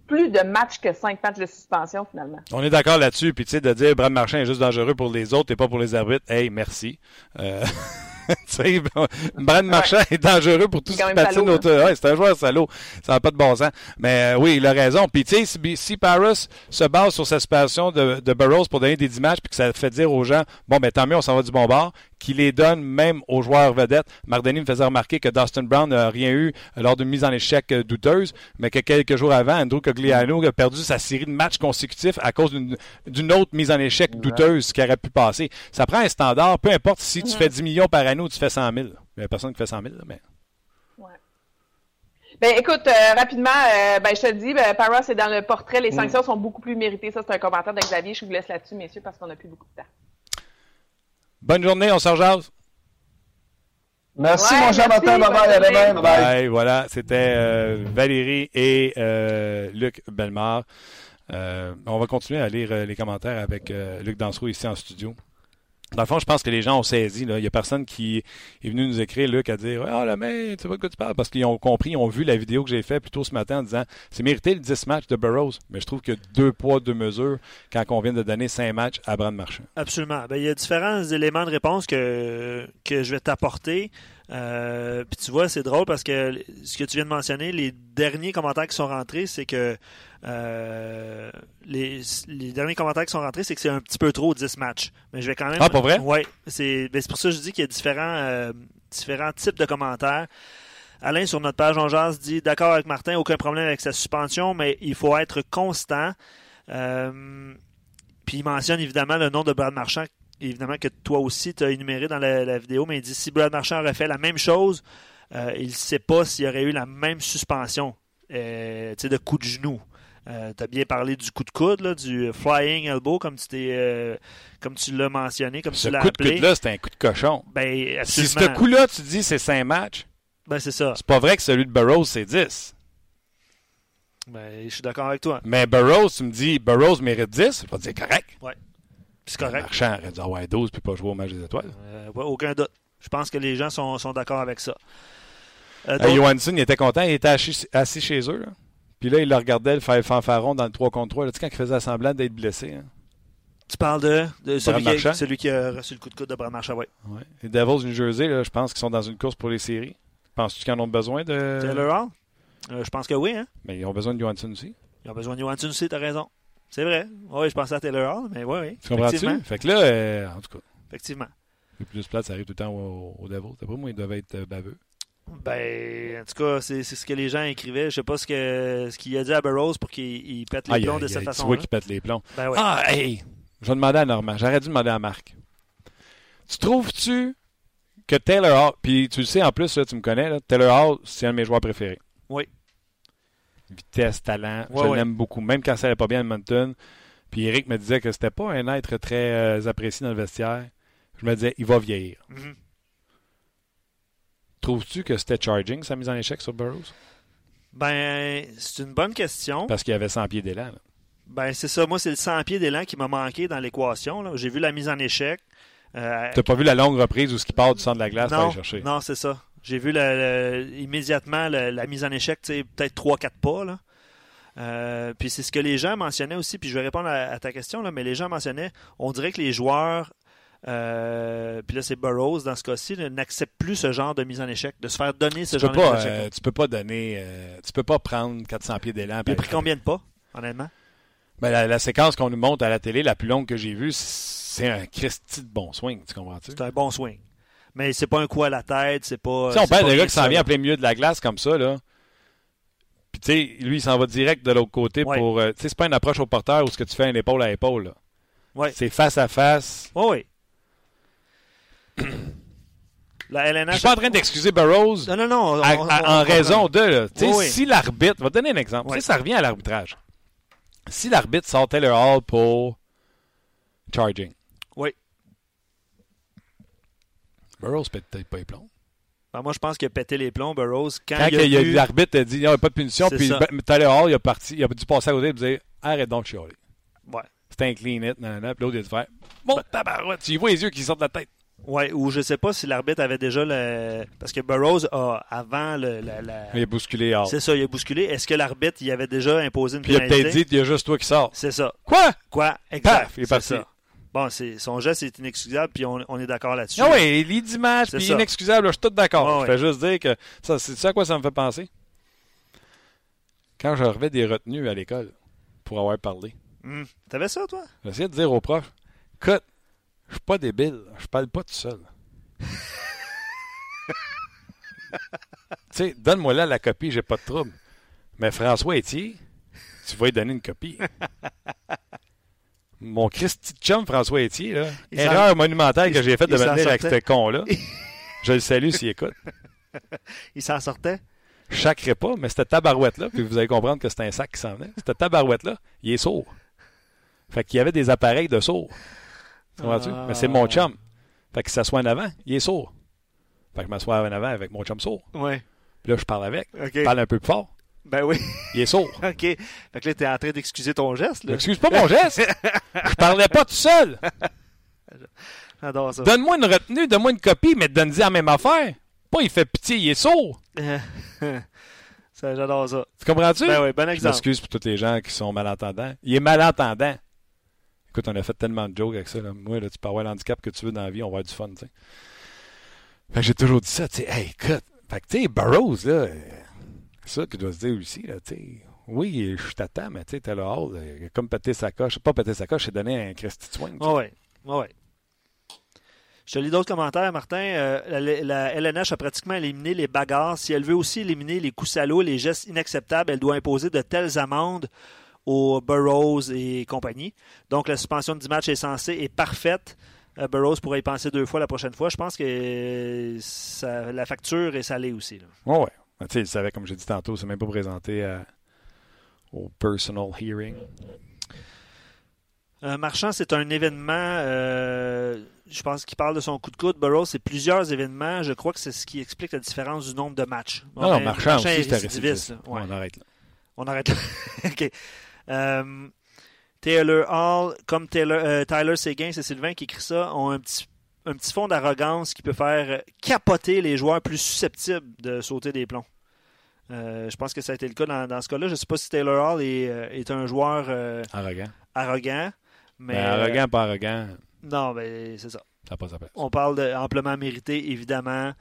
plus de matchs que cinq matchs de suspension, finalement. On est d'accord là-dessus. Puis, tu sais, de dire Brad Marchand est juste dangereux pour les autres et pas pour les arbitres, hey, merci. Euh... *laughs* *laughs* Brad Marchand est dangereux pour tout ce qui patine autour. Hein. Ouais, c'est un joueur salaud. Ça n'a pas de bon sens. Mais euh, oui, il a raison. Puis tu sais, si, si, Paris se base sur sa situation de, de Burroughs pour donner des images, puis que ça fait dire aux gens, bon, ben tant mieux, on s'en va du bon bord, qui les donne même aux joueurs vedettes. Mardini me faisait remarquer que Dustin Brown n'a rien eu lors d'une mise en échec euh, douteuse, mais que quelques jours avant, Andrew Cogliano a perdu sa série de matchs consécutifs à cause d'une autre mise en échec douteuse qui aurait pu passer. Ça prend un standard, peu importe si tu fais 10 millions par année ou tu fais 100 000. Il n'y a personne qui fait 100 000, mais... Ben, écoute, euh, rapidement, euh, ben, je te le dis, ben, Paras est dans le portrait. Les mm. sanctions sont beaucoup plus méritées. Ça, c'est un commentaire d'Xavier. Je vous laisse là-dessus, messieurs, parce qu'on n'a plus beaucoup de temps. Bonne journée, on se rejase. Merci, mon cher Martin. Bye bye. voilà, c'était euh, Valérie et euh, Luc Belmar. Euh, on va continuer à lire les commentaires avec Luc Dansereau ici en studio. Dans le fond, je pense que les gens ont saisi. Il n'y a personne qui est venu nous écrire, Luc, à dire Ah, la main, tu sais pas de quoi tu parles. Parce qu'ils ont compris, ils ont vu la vidéo que j'ai faite plus tôt ce matin en disant C'est mérité le 10 matchs de Burroughs. Mais je trouve que deux poids, deux mesures quand on vient de donner cinq matchs à Brand Marchand. Absolument. Ben, il y a différents éléments de réponse que, que je vais t'apporter. Euh, puis tu vois, c'est drôle parce que ce que tu viens de mentionner, les derniers commentaires qui sont rentrés, c'est que euh, les, derniers commentaires qui sont rentrés, c'est que c'est un petit peu trop 10 matchs. Mais je vais quand même. Ah, pas vrai? Oui. C'est ben, pour ça que je dis qu'il y a différents, euh, différents types de commentaires. Alain, sur notre page en jazz, dit D'accord avec Martin, aucun problème avec sa suspension, mais il faut être constant. puis il mentionne évidemment le nom de Brad Marchand évidemment que toi aussi tu as énuméré dans la, vidéo, mais il dit si Brad Marchand aurait fait la même chose, euh, il ne sait pas s'il y aurait eu la même suspension euh, de coup de genou. Euh, tu as bien parlé du coup de coude, du flying elbow, comme tu t'es comme tu l'as mentionné, comme ce tu l'as coup de coude-là, c'est un coup de cochon. Ben, si ce coup-là, tu dis c'est 5 matchs, ben, c'est ça. C'est pas vrai que celui de Burroughs, c'est 10. Ben, je suis d'accord avec toi. Mais Burroughs, tu me dis Burroughs mérite 10, je vais te dire correct. Ouais. C'est correct. Marchand aurait dû avoir 12 puis pas jouer au match des étoiles. Euh, aucun doute. Je pense que les gens sont, sont d'accord avec ça. Euh, Johansson, il était content. Il était assis, chez eux. Là. Puis là, il le regardait le faire fanfaron dans le 3 contre 3. Là, tu sais, quand il faisait semblant d'être blessé. Hein. Tu parles de, de celui, qui a, celui, qui a, reçu le coup de coude de Brad Marchand, oui. Ouais. Les Devils du New Jersey, là, je pense qu'ils sont dans une course pour les séries. Penses-tu qu'ils en ont besoin de. Taylor Hall? je pense que oui. Hein? Mais ils ont besoin de Johansson aussi. Ils ont besoin de Johansson aussi, t'as raison. C'est vrai. Oui, je pensais à Taylor Hall, mais oui, oui. Tu comprends-tu? Fait que là, en tout cas. Effectivement. Le plus plate, ça arrive tout le temps au, au Devils. D'après moi, ils doivent être baveux. Ben, en tout cas, c'est ce que les gens écrivaient. Je sais pas ce qu'il ce qu'il a dit à Burroughs pour qu'il pète les plombs de cette façon-là. Tu vois qu'il pète les plombs. Ben oui. Ah, hey! Je vais demander à Normand. J'aurais dû demander à Marc. Tu trouves-tu que Taylor Hall, puis tu le sais en plus, là, tu me connais, là, Taylor Hall, c'est un de mes joueurs préférés. Oui. Vitesse, talent, je l'aime beaucoup. Même quand ça n'allait pas bien à Edmonton. Puis Eric me disait que c'était pas un être très euh, apprécié dans le vestiaire. Je me disais, il va vieillir. Mm-hmm. Trouves-tu que c'était charging, sa mise en échec sur Burroughs? Ben, c'est une bonne question. Parce qu'il y avait 100 pieds d'élan. Ben, c'est ça. Moi, c'est le 100 pieds d'élan qui m'a manqué dans l'équation. J'ai vu la mise en échec. Euh, tu n'as pas vu la longue reprise où ce qui part du centre de la glace non, pour aller chercher? Non, c'est ça. J'ai vu immédiatement la mise en échec, peut-être 3-4 pas. Là. Euh, puis c'est ce que les gens mentionnaient aussi, puis je vais répondre à, ta question, là, mais les gens mentionnaient, on dirait que les joueurs, euh, puis là c'est Burroughs dans ce cas-ci, n'acceptent plus ce genre de mise en échec, de se faire donner ce genre de mise en échec. Euh, tu peux pas donner, tu peux pas prendre 400 pieds d'élan. Il a pris combien de pas, honnêtement? Ben, la, séquence qu'on nous montre à la télé, la plus longue que j'ai vue, c'est un Christy de bon swing, tu comprends-tu? C'est un bon swing. Mais c'est pas un coup à la tête, c'est pas. Si on parle de gars qui s'en vient en plein milieu de la glace comme ça, là. Puis tu sais, lui, il s'en va direct de l'autre côté pour. Euh, tu sais, c'est pas une approche au porteur où ce que tu fais un épaule à épaule, là. Ouais. C'est face à face. oui. *coughs* La LNH... Je suis pas en train d'excuser Burroughs. Non, non, non. en raison de. Là, oui. Si l'arbitre. On va te donner un exemple. Tu sais, ça revient à l'arbitrage. Si l'arbitre sort Taylor Hall pour charging. Oui. Burroughs pète peut-être pas les plombs. Ben moi, je pense qu'il a pété les plombs, Burroughs. Quand, quand il a, vu... l'arbitre a dit il n'y a pas de punition, puis Taylor Hall, il a, parti, il a dû passer à côté et dire arrête donc de chialer. Ouais. C'était un clean hit, nanana, puis l'autre, il a dû faire bon, ben... tabarouette, tu vois les yeux qui sortent de la tête. Oui, ou je sais pas si l'arbitre avait déjà le. Parce que Burroughs a, avant le. La, Il a bousculé Hall. C'est ça, il a bousculé. Est-ce que l'arbitre, il avait déjà imposé une Puis pénalité? il a peut-être dit, il y a juste toi qui sors. C'est ça. Quoi? Quoi? Exact. il est parti. Ça. Bon, son geste est inexcusable, puis on, est d'accord là-dessus. Ah oui, l'idée match, puis inexcusable, je suis tout d'accord. je fais juste dire que ça, c'est ça à quoi ça me fait penser? Quand je revais des retenues à l'école pour avoir parlé. Hum. T'avais ça, toi? J'essayais de dire au prof, écoute, je suis pas débile, je parle pas tout seul. *laughs* tu sais, donne-moi là la copie, j'ai pas de trouble. Mais François Etier, tu vas lui donner une copie. *laughs* Mon Christy chum François Etier, là, erreur monumentale que j'ai faite de venir avec ce con-là. *laughs* Je le salue s'il écoute. Il s'en sortait? Chaque repas, mais cette tabarouette-là, puis vous allez comprendre que c'est un sac qui s'en venait. Cette tabarouette-là, il est sourd. Fait qu'il y avait des appareils de sourd. Comprends-tu? Mais c'est mon chum. Fait qu'il s'assoit en avant, il est sourd. Fait que je m'assois en avant avec mon chum sourd. Ouais. Puis là, je parle avec. Je parle un peu plus fort. Ben oui. Il est sourd. *laughs* OK. Fait que là, t'es en train d'excuser ton geste. Là. Excuse pas mon geste. *laughs* je parlais pas tout seul. J'adore ça. Donne-moi une retenue, donne-moi une copie, mais donne-y la même affaire. Pas il fait pitié, il est sourd. *laughs* J'adore ça. Tu comprends-tu? Ben oui, bon exemple. Je m'excuse pour tous les gens qui sont malentendants. Il est malentendant. Écoute, on a fait tellement de jokes avec ça. Là. Moi, là, tu peux avoir l'handicap que tu veux dans la vie, on va avoir du fun, tu sais. Fait que j'ai toujours dit ça, tu sais, hey, écoute. Fait que, tu sais, Burroughs, là, c'est ça qu'il doit se dire aussi, là, tu sais. Oui, je t'attends, mais tu sais, t'as le hall, comme péter sa coche. Pas péter sa coche, c'est donner un Christy. Oui, oui. Ouais. Je te lis d'autres commentaires, Martin. Euh, la, LNH a pratiquement éliminé les bagarres. Si elle veut aussi éliminer les coups salauds, les gestes inacceptables, elle doit imposer de telles amendes aux Burroughs et compagnie. Donc, la suspension du match est censée est parfaite. Euh, Burroughs pourrait y penser deux fois la prochaine fois. Je pense que la facture est salée aussi. Oui, oui. Tu sais, il savait, comme j'ai dit tantôt, c'est même pas présenté au personal hearing. Euh, Marchand, c'est un événement, euh, je pense qu'il parle de son coup de coude. Burroughs, c'est plusieurs événements. Je crois que c'est ce qui explique la différence du nombre de matchs. non, non, Marchand, aussi, c'est On arrête là. On arrête là. *laughs* OK. Euh, Taylor Hall, comme Taylor, Tyler Seguin, c'est Sylvain qui écrit ça, ont un petit, un petit fond d'arrogance qui peut faire capoter les joueurs plus susceptibles de sauter des plombs. Euh, je pense que ça a été le cas dans, ce cas-là. Je ne sais pas si Taylor Hall est, est un joueur arrogant. arrogant. Mais, ben, arrogant, pas arrogant. Non, mais c'est ça. Ça. On parle d'amplement mérité, évidemment.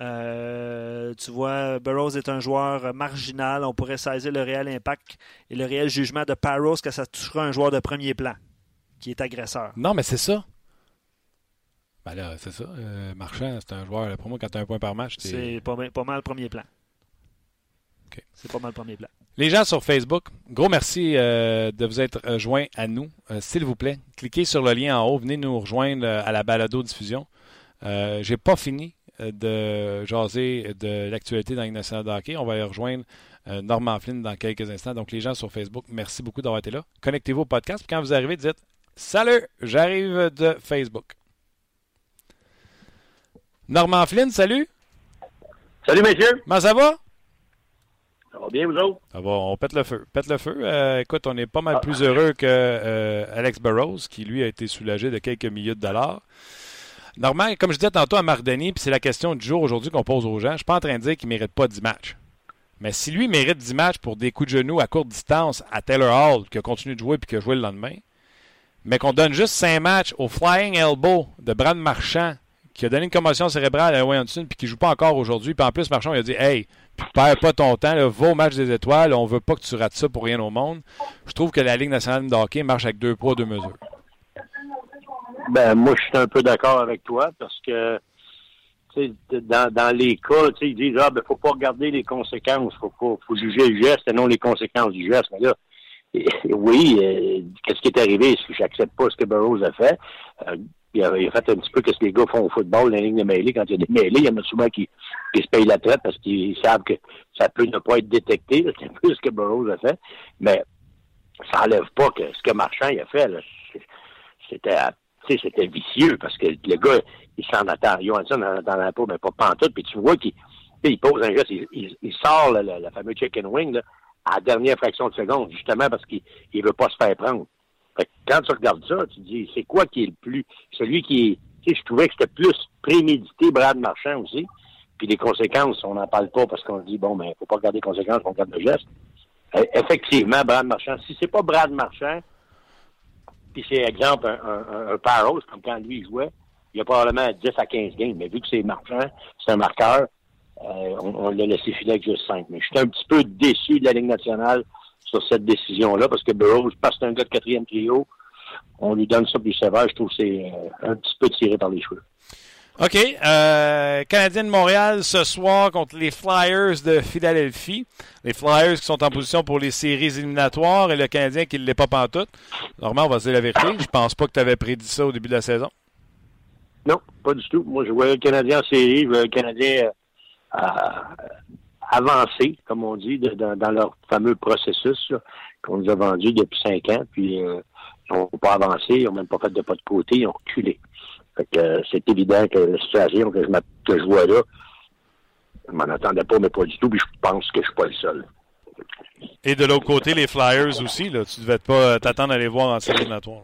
Euh, tu vois, Burroughs est un joueur marginal. On pourrait saisir le réel impact et le réel jugement de Parros que ça touchera un joueur de premier plan qui est agresseur. Non, mais c'est ça. Ben là, c'est ça. Euh, Marchand, c'est un joueur, pour moi, quand tu as un point par match, c'est pas, pas, mal premier plan. C'est pas mal premier plan. Les gens sur Facebook, gros merci euh, de vous être euh, joints à nous. S'il vous plaît, cliquez sur le lien en haut, venez nous rejoindre à la balado diffusion. J'ai pas fini de jaser de l'actualité dans une de hockey. On va aller rejoindre Norman Flynn dans quelques instants. Donc, les gens sur Facebook, merci beaucoup d'avoir été là. Connectez-vous au podcast. quand vous arrivez, dites Salut, j'arrive de Facebook. Normand Flynn, salut. Salut, messieurs. Comment ça va? Ça va bien, vous autres? Ça va, on pète le feu. Pète le feu. Euh, écoute, on est pas mal ah. plus heureux que euh, Alex Burrows, qui lui a été soulagé de quelques milliers de dollars. Normand, comme je disais tantôt à Marc Denis, puis c'est la question du jour aujourd'hui qu'on pose aux gens, je suis pas en train de dire qu'il ne mérite pas 10 matchs. Mais si lui mérite 10 matchs pour des coups de genoux à courte distance à Taylor Hall, qui a continué de jouer puis qui a joué le lendemain, mais qu'on donne juste 5 matchs au Flying Elbow de Brad Marchand, qui a donné une commotion cérébrale à Williamson puis qui joue pas encore aujourd'hui. Puis en plus, Marchand il a dit Hey, perds pas ton temps, là, va au match des étoiles, on veut pas que tu rates ça pour rien au monde. Je trouve que la Ligue nationale de hockey marche avec deux poids, deux mesures. Ben, moi, je suis un peu d'accord avec toi parce que dans, dans les cas, ils disent Ah, ben, faut pas regarder les conséquences, faut pas, faut juger le geste et non les conséquences du geste. Mais là, *laughs* oui, euh, qu'est-ce qui est arrivé? J'accepte pas ce que Burroughs a fait. Euh, il a, fait un petit peu ce que les gars font au football la ligne de mêlée. Quand il y a des mêlées, il y en a souvent qui, qui se payent la traite parce qu'ils savent que ça peut ne pas être détecté. *laughs* C'est un peu ce que Burroughs a fait. Mais ça enlève pas que ce que Marchand a fait, c'était c'était vicieux parce que le gars, il s'en attend. Johansson n'en attendait pas, mais pas pantoute. Puis tu vois qu'il il pose un geste, il, sort le, fameux chicken wing à la dernière fraction de seconde, justement parce qu'il ne veut pas se faire prendre quand tu regardes ça, tu dis, c'est quoi qui est le plus, celui qui est, tu sais, je trouvais que c'était plus prémédité Brad Marchand aussi. Puis les conséquences, on n'en parle pas parce qu'on dit, bon, ben, faut pas regarder les conséquences, on regarde le geste. Euh, effectivement, Brad Marchand, si c'est pas Brad Marchand, puis c'est exemple un, un, un, comme quand lui jouait, il y a probablement 10 à 15 games, mais vu que c'est Marchand, c'est un marqueur, euh, on, l'a laissé filer avec juste 5. Mais je suis un petit peu déçu de la Ligue nationale sur cette décision-là, parce que Burroughs, parce que c'est un gars de quatrième trio, on lui donne ça plus sévère. Je trouve que c'est euh, un petit peu tiré par les cheveux. OK. Euh, Canadien de Montréal ce soir contre les Flyers de Philadelphie. Les Flyers qui sont en position pour les séries éliminatoires et le Canadien qui ne l'est pas pantoute. Normalement, on va se dire la vérité. Je pense pas que tu avais prédit ça au début de la saison. Non, pas du tout. Moi, je voyais le Canadien en série. Je voyais le Canadien euh, avancé, comme on dit, dans leur fameux processus qu'on nous a vendu depuis cinq ans. Puis euh, ils n'ont pas avancé, ils n'ont même pas fait de pas de côté, ils ont reculé. Euh, c'est évident que la situation que je, que je vois là, je m'en attendais pas, mais pas du tout, puis je pense que je suis pas le seul. Et de l'autre côté, les Flyers aussi, là, tu devais pas t'attendre à les voir en série éliminatoire.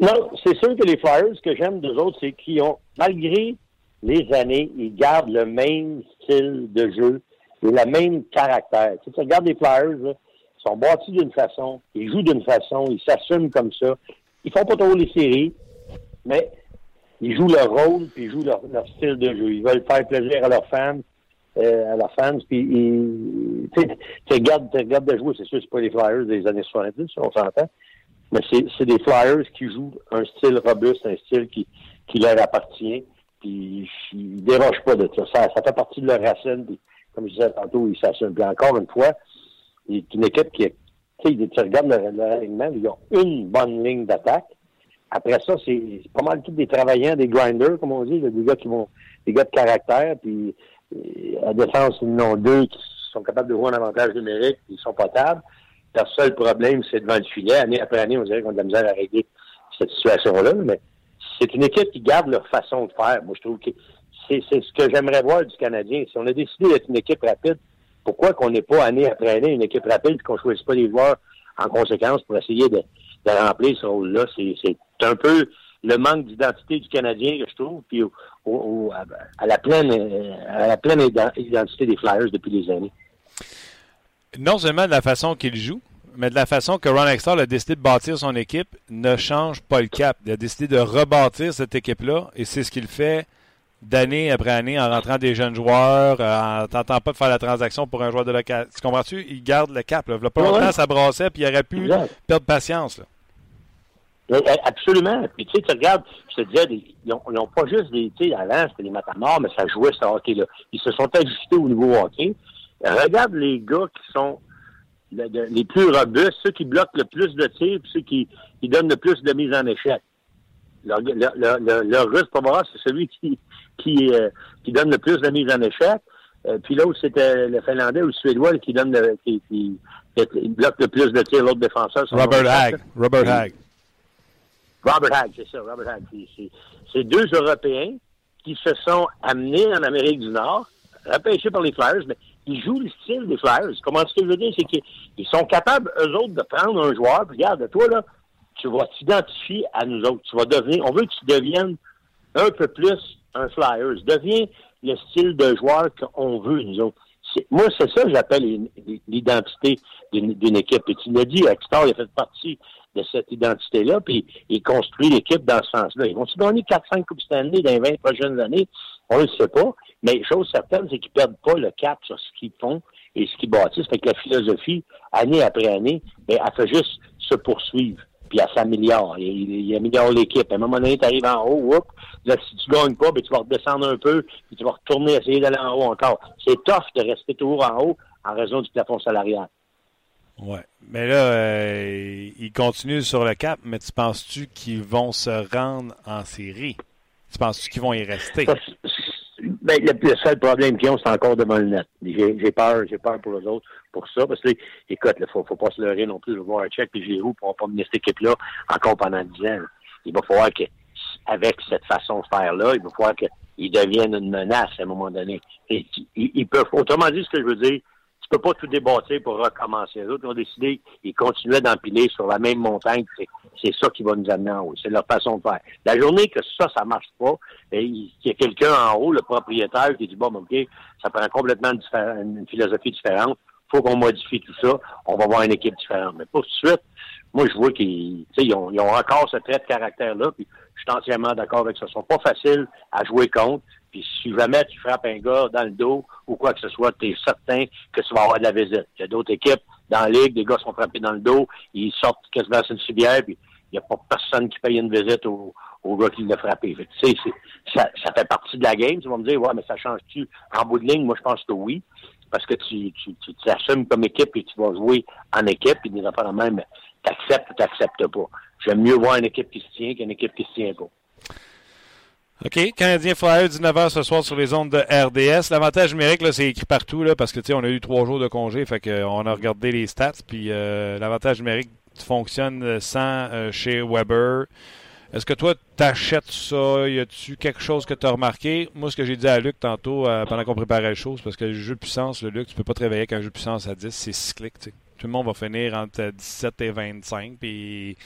Non, c'est sûr que les Flyers, ce que j'aime d'eux autres, c'est qu'ils ont, malgré les années, ils gardent le même style de jeu et le même caractère. Tu, sais, tu regardes les Flyers, ils sont bâtis d'une façon, ils jouent d'une façon, ils s'assument comme ça. Ils font pas trop les séries, mais ils jouent leur rôle puis ils jouent leur, style de jeu. Ils veulent faire plaisir à leurs fans, euh, à leurs fans, puis ils, tu, regardes, regardes de jouer, c'est sûr, c'est pas les Flyers des années 70, on s'entend, mais c'est des Flyers qui jouent un style robuste, un style qui leur appartient puis ils dérogent pas de ça. ça. fait partie de leur racine. comme je disais tantôt, ils s'assument. Puis encore une fois, c'est une équipe qui est. Tu regardes le, alignement, ils ont une bonne ligne d'attaque. Après ça, c'est pas mal tous des travaillants, des grinders, comme on dit, des gars qui vont. des gars de caractère. Puis à défense, ils en ont deux qui sont capables de jouer un avantage numérique, ils sont potables. Le seul problème, c'est devant le filet. Année après année, on dirait qu'on a de la misère à régler cette situation-là. Mais c'est une équipe qui garde leur façon de faire. Moi, je trouve que c'est ce que j'aimerais voir du Canadien. Si on a décidé d'être une équipe rapide, pourquoi qu'on n'est pas année après année une équipe rapide et qu'on ne choisit pas les joueurs en conséquence pour essayer de, remplir ce rôle-là? C'est un peu le manque d'identité du Canadien que je trouve, puis à, la pleine, à la pleine identité des Flyers depuis des années. Non seulement de la façon qu'ils jouent, mais de la façon que Ron Extall a décidé de bâtir son équipe, ne change pas le cap. Il a décidé de rebâtir cette équipe-là, et c'est ce qu'il fait d'année après année en rentrant des jeunes joueurs, euh, en tentant pas de faire la transaction pour un joueur de local. Tu comprends-tu? Il garde le cap. Là. Il pas longtemps, ça brassait, puis il aurait pu perdre patience. Là. Euh, euh, absolument. Puis tu sais, tu regardes, je te disais, ils n'ont pas juste des, tu sais, avant, c'était les matamors, mais ça jouait ce hockey-là. Ils se sont ajustés au niveau hockey. Regarde les gars qui sont les plus robustes, ceux qui bloquent le plus de tirs, puis ceux qui, qui donnent le plus de mise en échec. Le, le, le, russe, pour moi, c'est celui qui, qui, euh, qui donne le plus de mise en échec. Euh, puis l'autre, c'était le Finlandais ou le Suédois qui donne le, qui, qui, bloque le plus de tirs, l'autre défenseur. Robert Hagg. Robert Hagg. Robert Hagg, c'est ça, Robert Hagg. C'est deux Européens qui se sont amenés en Amérique du Nord, repêchés par les Flyers, mais ils jouent le style des Flyers. Comment ce que je veux dire, c'est qu'ils sont capables, eux autres, de prendre un joueur, puis regarde, toi, là, tu vas t'identifier à nous autres. Tu vas devenir, on veut que tu deviennes un peu plus un Flyers. Deviens le style de joueur qu'on veut, nous autres. Moi, c'est ça que j'appelle l'identité d'une équipe. Et tu l'as dit, Hector, il a fait partie de cette identité-là, puis il construit l'équipe dans ce sens-là. Ils vont-ils gagner 4-5 Coupes Stanley dans les 20 prochaines années? On ne le sait pas. Mais chose certaine, c'est qu'ils perdent pas le cap sur ce qu'ils font et ce qu'ils bâtissent. Fait que la philosophie, année après année, ben, elle fait juste se poursuivre puis elle s'améliore. Il, il, améliore l'équipe. À un moment donné, tu arrives en haut, là, si tu gagnes pas, ben, tu vas redescendre un peu, puis tu vas retourner essayer d'aller en haut encore. C'est tough de rester toujours en haut en raison du plafond salarial. Oui. Mais là, euh, ils continuent sur le cap, mais tu penses-tu qu'ils vont se rendre en série? Tu penses-tu qu'ils vont y rester? Ben, le, seul problème qu'ils ont, c'est encore devant le net. J'ai peur, j'ai peur pour les autres pour ça. Parce que, écoute, il faut, faut pas se leurrer non plus. Je vais voir un check puis Giroud pour pas mener cette équipe-là encore pendant 10 ans. Il va falloir que, avec cette façon de faire-là, il va falloir qu'ils deviennent une menace à un moment donné. Et, ils, peuvent, autrement dit, ce que je veux dire, tu peux pas tout débâtir pour recommencer. Les autres ont décidé, ils continuaient d'empiler sur la même montagne. C'est ça qui va nous amener en haut. C'est leur façon de faire. La journée que ça, ça marche pas, et il y a quelqu'un en haut, le propriétaire, qui dit, bon, OK, ça prend complètement une philosophie différente faut qu'on modifie tout ça. On va avoir une équipe différente. Mais pour tout de suite, moi, je vois qu'ils ils ont, ils ont encore ce trait de caractère-là. Puis je suis entièrement d'accord avec ça. Ils sont pas faciles à jouer contre. Puis si jamais tu frappes un gars dans le dos ou quoi que ce soit, tu es certain que tu vas avoir de la visite. Il y a d'autres équipes dans la ligue, des gars sont frappés dans le dos, ils sortent quasiment sur une civière, puis il n'y a pas personne qui paye une visite au, au gars qui l'a frappé. Ça, fait partie de la game. Tu vas me dire, ouais, mais ça change-tu en bout de ligne? Moi, je pense que oui parce que tu, tu, tu t'assumes comme équipe et tu vas jouer en équipe et des affaires de même, t'acceptes ou t'acceptes pas. J'aime mieux voir une équipe qui se tient qu'une équipe qui se tient pas. OK? Canadien Flyers, 19h ce soir sur les ondes de RDS. L'avantage numérique, là, c'est écrit partout, là, parce que, tu sais, on a eu trois jours de congé, fait qu'on a regardé les stats, puis euh, l'avantage numérique fonctionne sans euh, chez Weber. Est-ce que toi, t'achètes ça? Y a-tu quelque chose que tu as remarqué? Moi, ce que j'ai dit à Luc tantôt, euh, pendant qu'on préparait les choses, parce que le jeu de puissance, le Luc, tu peux pas te réveiller avec un jeu de puissance à 10, c'est cyclique. Tout le monde va finir entre 17 et 25, puis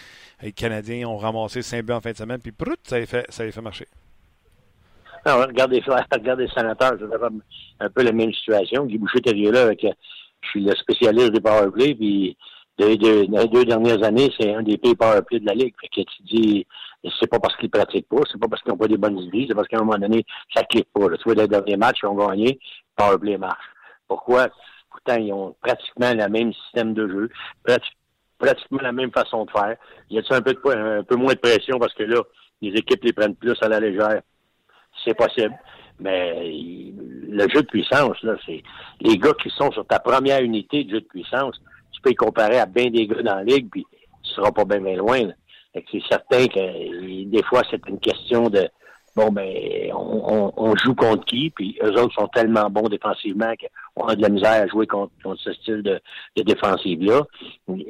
les Canadiens ont ramassé 5 buts en fin de semaine, puis ça les fait, ça les fait marcher. Non, regardez, *laughs* regardez les sénateurs, c'est un peu la même situation. Guy Boucher était là avec, je suis le spécialiste des powerplay, puis les deux, les deux dernières années, c'est un des pires powerplay de la Ligue. Fait que tu dis, c'est pas parce qu'ils pratiquent pas, c'est pas parce qu'ils n'ont pas des bonnes idées, c'est parce qu'à un moment donné, ça clique pas. Tu vois, les derniers matchs, ils ont gagné, powerplay marche. Pourquoi? Pourtant, ils ont pratiquement le même système de jeu, pratiquement la même façon de faire. Y a-t-il un un peu moins de pression parce que là, les équipes les prennent plus à la légère? C'est possible. Mais le jeu de puissance, là, c'est les gars qui sont sur ta première unité de jeu de puissance, tu peux y comparer à bien des gars dans la ligue, puis tu seras pas bien, bien loin. C'est certain que des fois, c'est une question de bon ben on, joue contre qui, puis eux autres sont tellement bons défensivement qu'on a de la misère à jouer contre, ce style de, de défensive-là.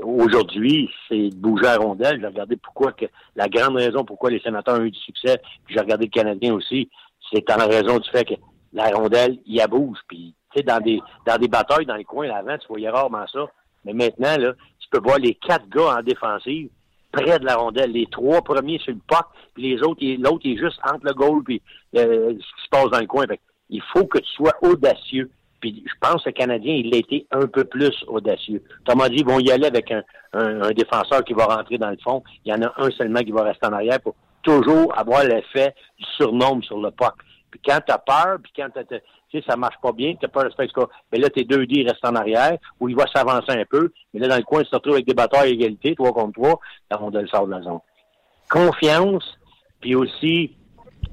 Aujourd'hui, c'est de bouger à rondelle. J'ai regardé pourquoi que la grande raison pourquoi les sénateurs ont eu du succès, puis j'ai regardé le Canadien aussi, c'est en raison du fait que la rondelle, il bouge. Puis tu sais, dans des dans des batailles dans les coins avant, tu voyais rarement ça. Mais maintenant, là, tu peux voir les quatre gars en défensive près de la rondelle. Les trois premiers sur le puck, puis les autres, l'autre est juste entre le goal puis euh, ce qui se passe dans le coin. il faut que tu sois audacieux. Puis je pense que le Canadien, il a été un peu plus audacieux. Autrement dit, ils vont y aller avec un, un, défenseur qui va rentrer dans le fond. Il y en a un seulement qui va rester en arrière pour toujours avoir l'effet du surnombre sur le puck. Puis quand tu as peur, puis quand tu sais, ça marche pas bien, tu as peur de faire Mais là, tes deux D restent en arrière, ou il va s'avancer un peu, mais là, dans le coin, tu te retrouves avec des batailles à égalité, trois contre trois, là, on le sort de la zone. Confiance, puis aussi,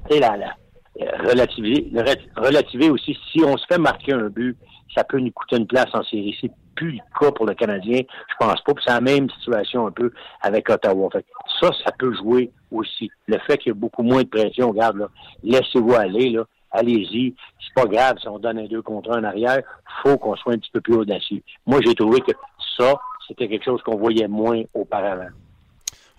tu sais, la, la, relativiser, relativer aussi, si on se fait marquer un but, ça peut nous coûter une place en série. C'est plus le cas pour le Canadien. Je pense pas. Puis c'est la même situation un peu avec Ottawa. Fait ça, ça peut jouer aussi. Le fait qu'il y a beaucoup moins de pression, regarde, là, laissez-vous aller, là. Allez-y. C'est pas grave si on donne un deux contre un en arrière. Faut qu'on soit un petit peu plus audacieux. Moi, j'ai trouvé que ça, c'était quelque chose qu'on voyait moins auparavant.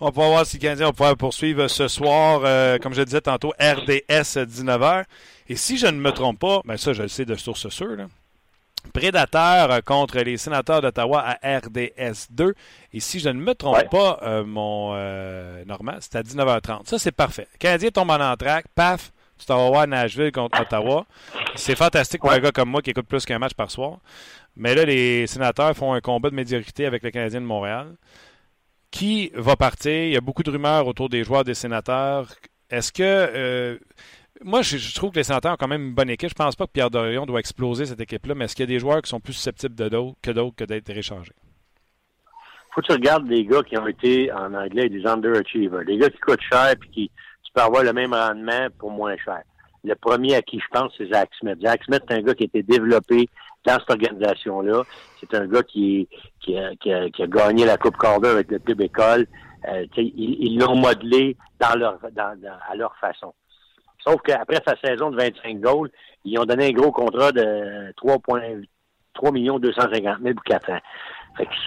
On va voir si le Canadien va pouvoir poursuivre ce soir, euh, comme je le disais tantôt, RDS 19h. Et si je ne me trompe pas, ben ça, je le sais de source sûre, là, Prédateur contre les sénateurs d'Ottawa à RDS 2. Et si je ne me trompe pas, euh, mon euh, Normand, c'est à 19h30. Ça, c'est parfait. Le Canadien tombe en entraque, paf, tu t'en vas voir Nashville contre Ottawa. C'est fantastique pour un gars comme moi qui écoute plus qu'un match par soir. Mais là, les sénateurs font un combat de médiocrité avec le Canadien de Montréal. Qui va partir? Il y a beaucoup de rumeurs autour des joueurs des sénateurs. Est-ce que euh, moi, je, trouve que les sénateurs ont quand même une bonne équipe. Je pense pas que Pierre Dorion doit exploser cette équipe-là, mais est-ce qu'il y a des joueurs qui sont plus susceptibles que d'autres que d'être réchangés? Faut que tu regardes des gars qui ont été, en anglais, des underachievers. Des gars qui coûtent cher et qui tu peux avoir le même rendement pour moins cher. Le premier à qui je pense, c'est Zach Smith. Zach Smith, c'est un gars qui a été développé dans cette organisation-là. C'est un gars qui, qui, a, qui, a, gagné la Coupe Calder avec le club école. Euh, ils l'ont modelé dans leur, dans, à leur façon. Sauf qu'après sa saison de 25 goals, ils ont donné un gros contrat de 3,3 millions 250 000 pour 4 ans.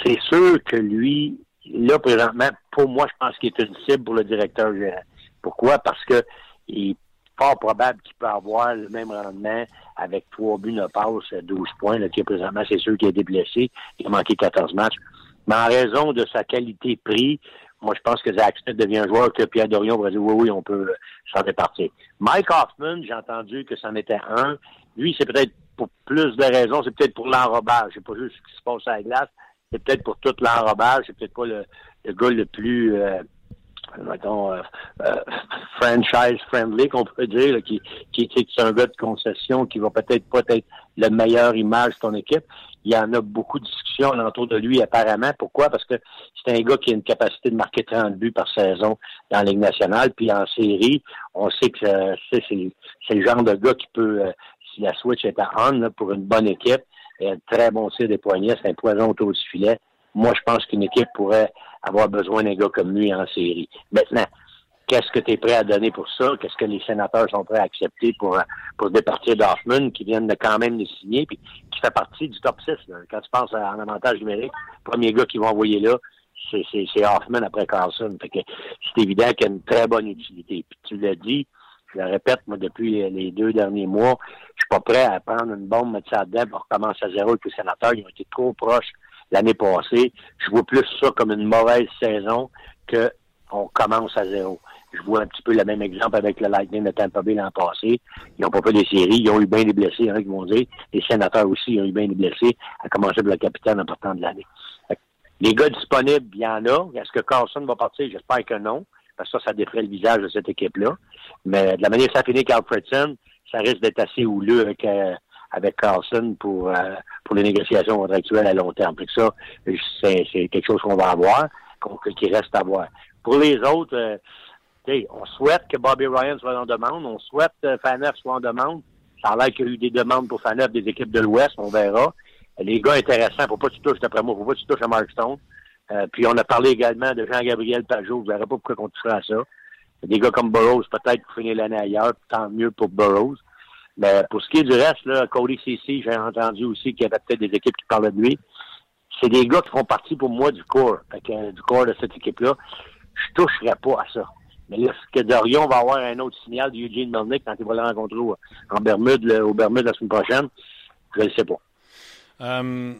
c'est sûr que lui, là, présentement, pour moi, je pense qu'il est une cible pour le directeur général. Pourquoi? Parce que il fort probable qu'il peut avoir le même rendement avec 3 buts, 9 passes, 12 points, là, qui présentement, c'est sûr qu'il a été blessé. Il a manqué 14 matchs. Mais en raison de sa qualité prix, moi, je pense que Zach Smith devient joueur que Pierre Dorion va dire oui, oui, on peut s'en départir. Mike Hoffman, j'ai entendu que c'en était un. Lui, c'est peut-être pour plus de raisons, c'est peut-être pour l'enrobage. C'est pas juste ce qui se passe à la glace. C'est peut-être pour tout l'enrobage. C'est peut-être pas le, le, gars le plus euh, euh, euh, franchise friendly, qu'on peut dire, qui, qui, est un gars de concession qui va peut-être pas être la meilleure image de ton équipe. Il y en a beaucoup de discussions autour de lui, apparemment. Pourquoi? Parce que c'est un gars qui a une capacité de marquer 30 buts par saison dans la Ligue nationale. Puis en série, on sait que euh, c'est, c'est le genre de gars qui peut, si la switch est à on pour une bonne équipe, et un très bon tir des poignets, c'est un poison autour du filet. Moi, je pense qu'une équipe pourrait avoir besoin d'un gars comme lui en série. Maintenant, qu'est-ce que tu es prêt à donner pour ça? Qu'est-ce que les sénateurs sont prêts à accepter pour, pour se départir d'Hoffman, qui viennent de quand même les signer, puis qui fait partie du top 6. Quand tu penses en avantage numérique, le premier gars qu'ils vont envoyer là, c'est Hoffman après Carlson. C'est évident qu'il a une très bonne utilité. Puis tu l'as dit, je le répète, moi, depuis les deux derniers mois, je suis pas prêt à prendre une bombe, mettre ça dedans, pour recommencer à zéro avec les sénateurs. Ils ont été trop proches l'année passée. Je vois plus ça comme une mauvaise saison que on commence à zéro. Je vois un petit peu le même exemple avec le Lightning de Tampa Bay l'an passé. Ils n'ont pas fait des séries, ils ont eu bien des blessés, il y vont dire. Les sénateurs aussi ont eu bien des blessés, à commencer par le capitaine en partant de l'année. Les gars disponibles, il y en a. Est-ce que Carlson va partir? J'espère que non, parce que ça, ça défrait le visage de cette équipe-là. Mais de la manière que ça finit Carl Fredson, ça risque d'être assez houleux avec euh, avec Carlson pour euh, pour les négociations contractuelles à long terme. ça, c'est, quelque chose qu'on va avoir, qui reste à voir. Pour les autres, euh, on souhaite que Bobby Ryan soit en demande, on souhaite que euh, Faneuf soit en demande. Ça a l'air qu'il y a eu des demandes pour Faneuf des équipes de l'Ouest, on verra. Les gars intéressants, faut pas que tu touches, d'après moi, faut pas que tu touches à Mark Stone. puis on a parlé également de Jean-Gabriel Pajot, je verrai pas pourquoi on toucherait à ça. Des gars comme Burroughs, peut-être pour finir l'année ailleurs, tant mieux pour Burroughs. Mais pour ce qui est du reste, là, Cody CC, j'ai entendu aussi qu'il y avait peut-être des équipes qui parlaient de lui. C'est des gars qui font partie pour moi du corps, du corps de cette équipe-là. Je toucherai pas à ça. Mais là, est-ce que Dorion va avoir un autre signal de Eugene Melnick quand il va le rencontrer en Bermude, au Bermude la semaine prochaine? Je ne sais pas. Um,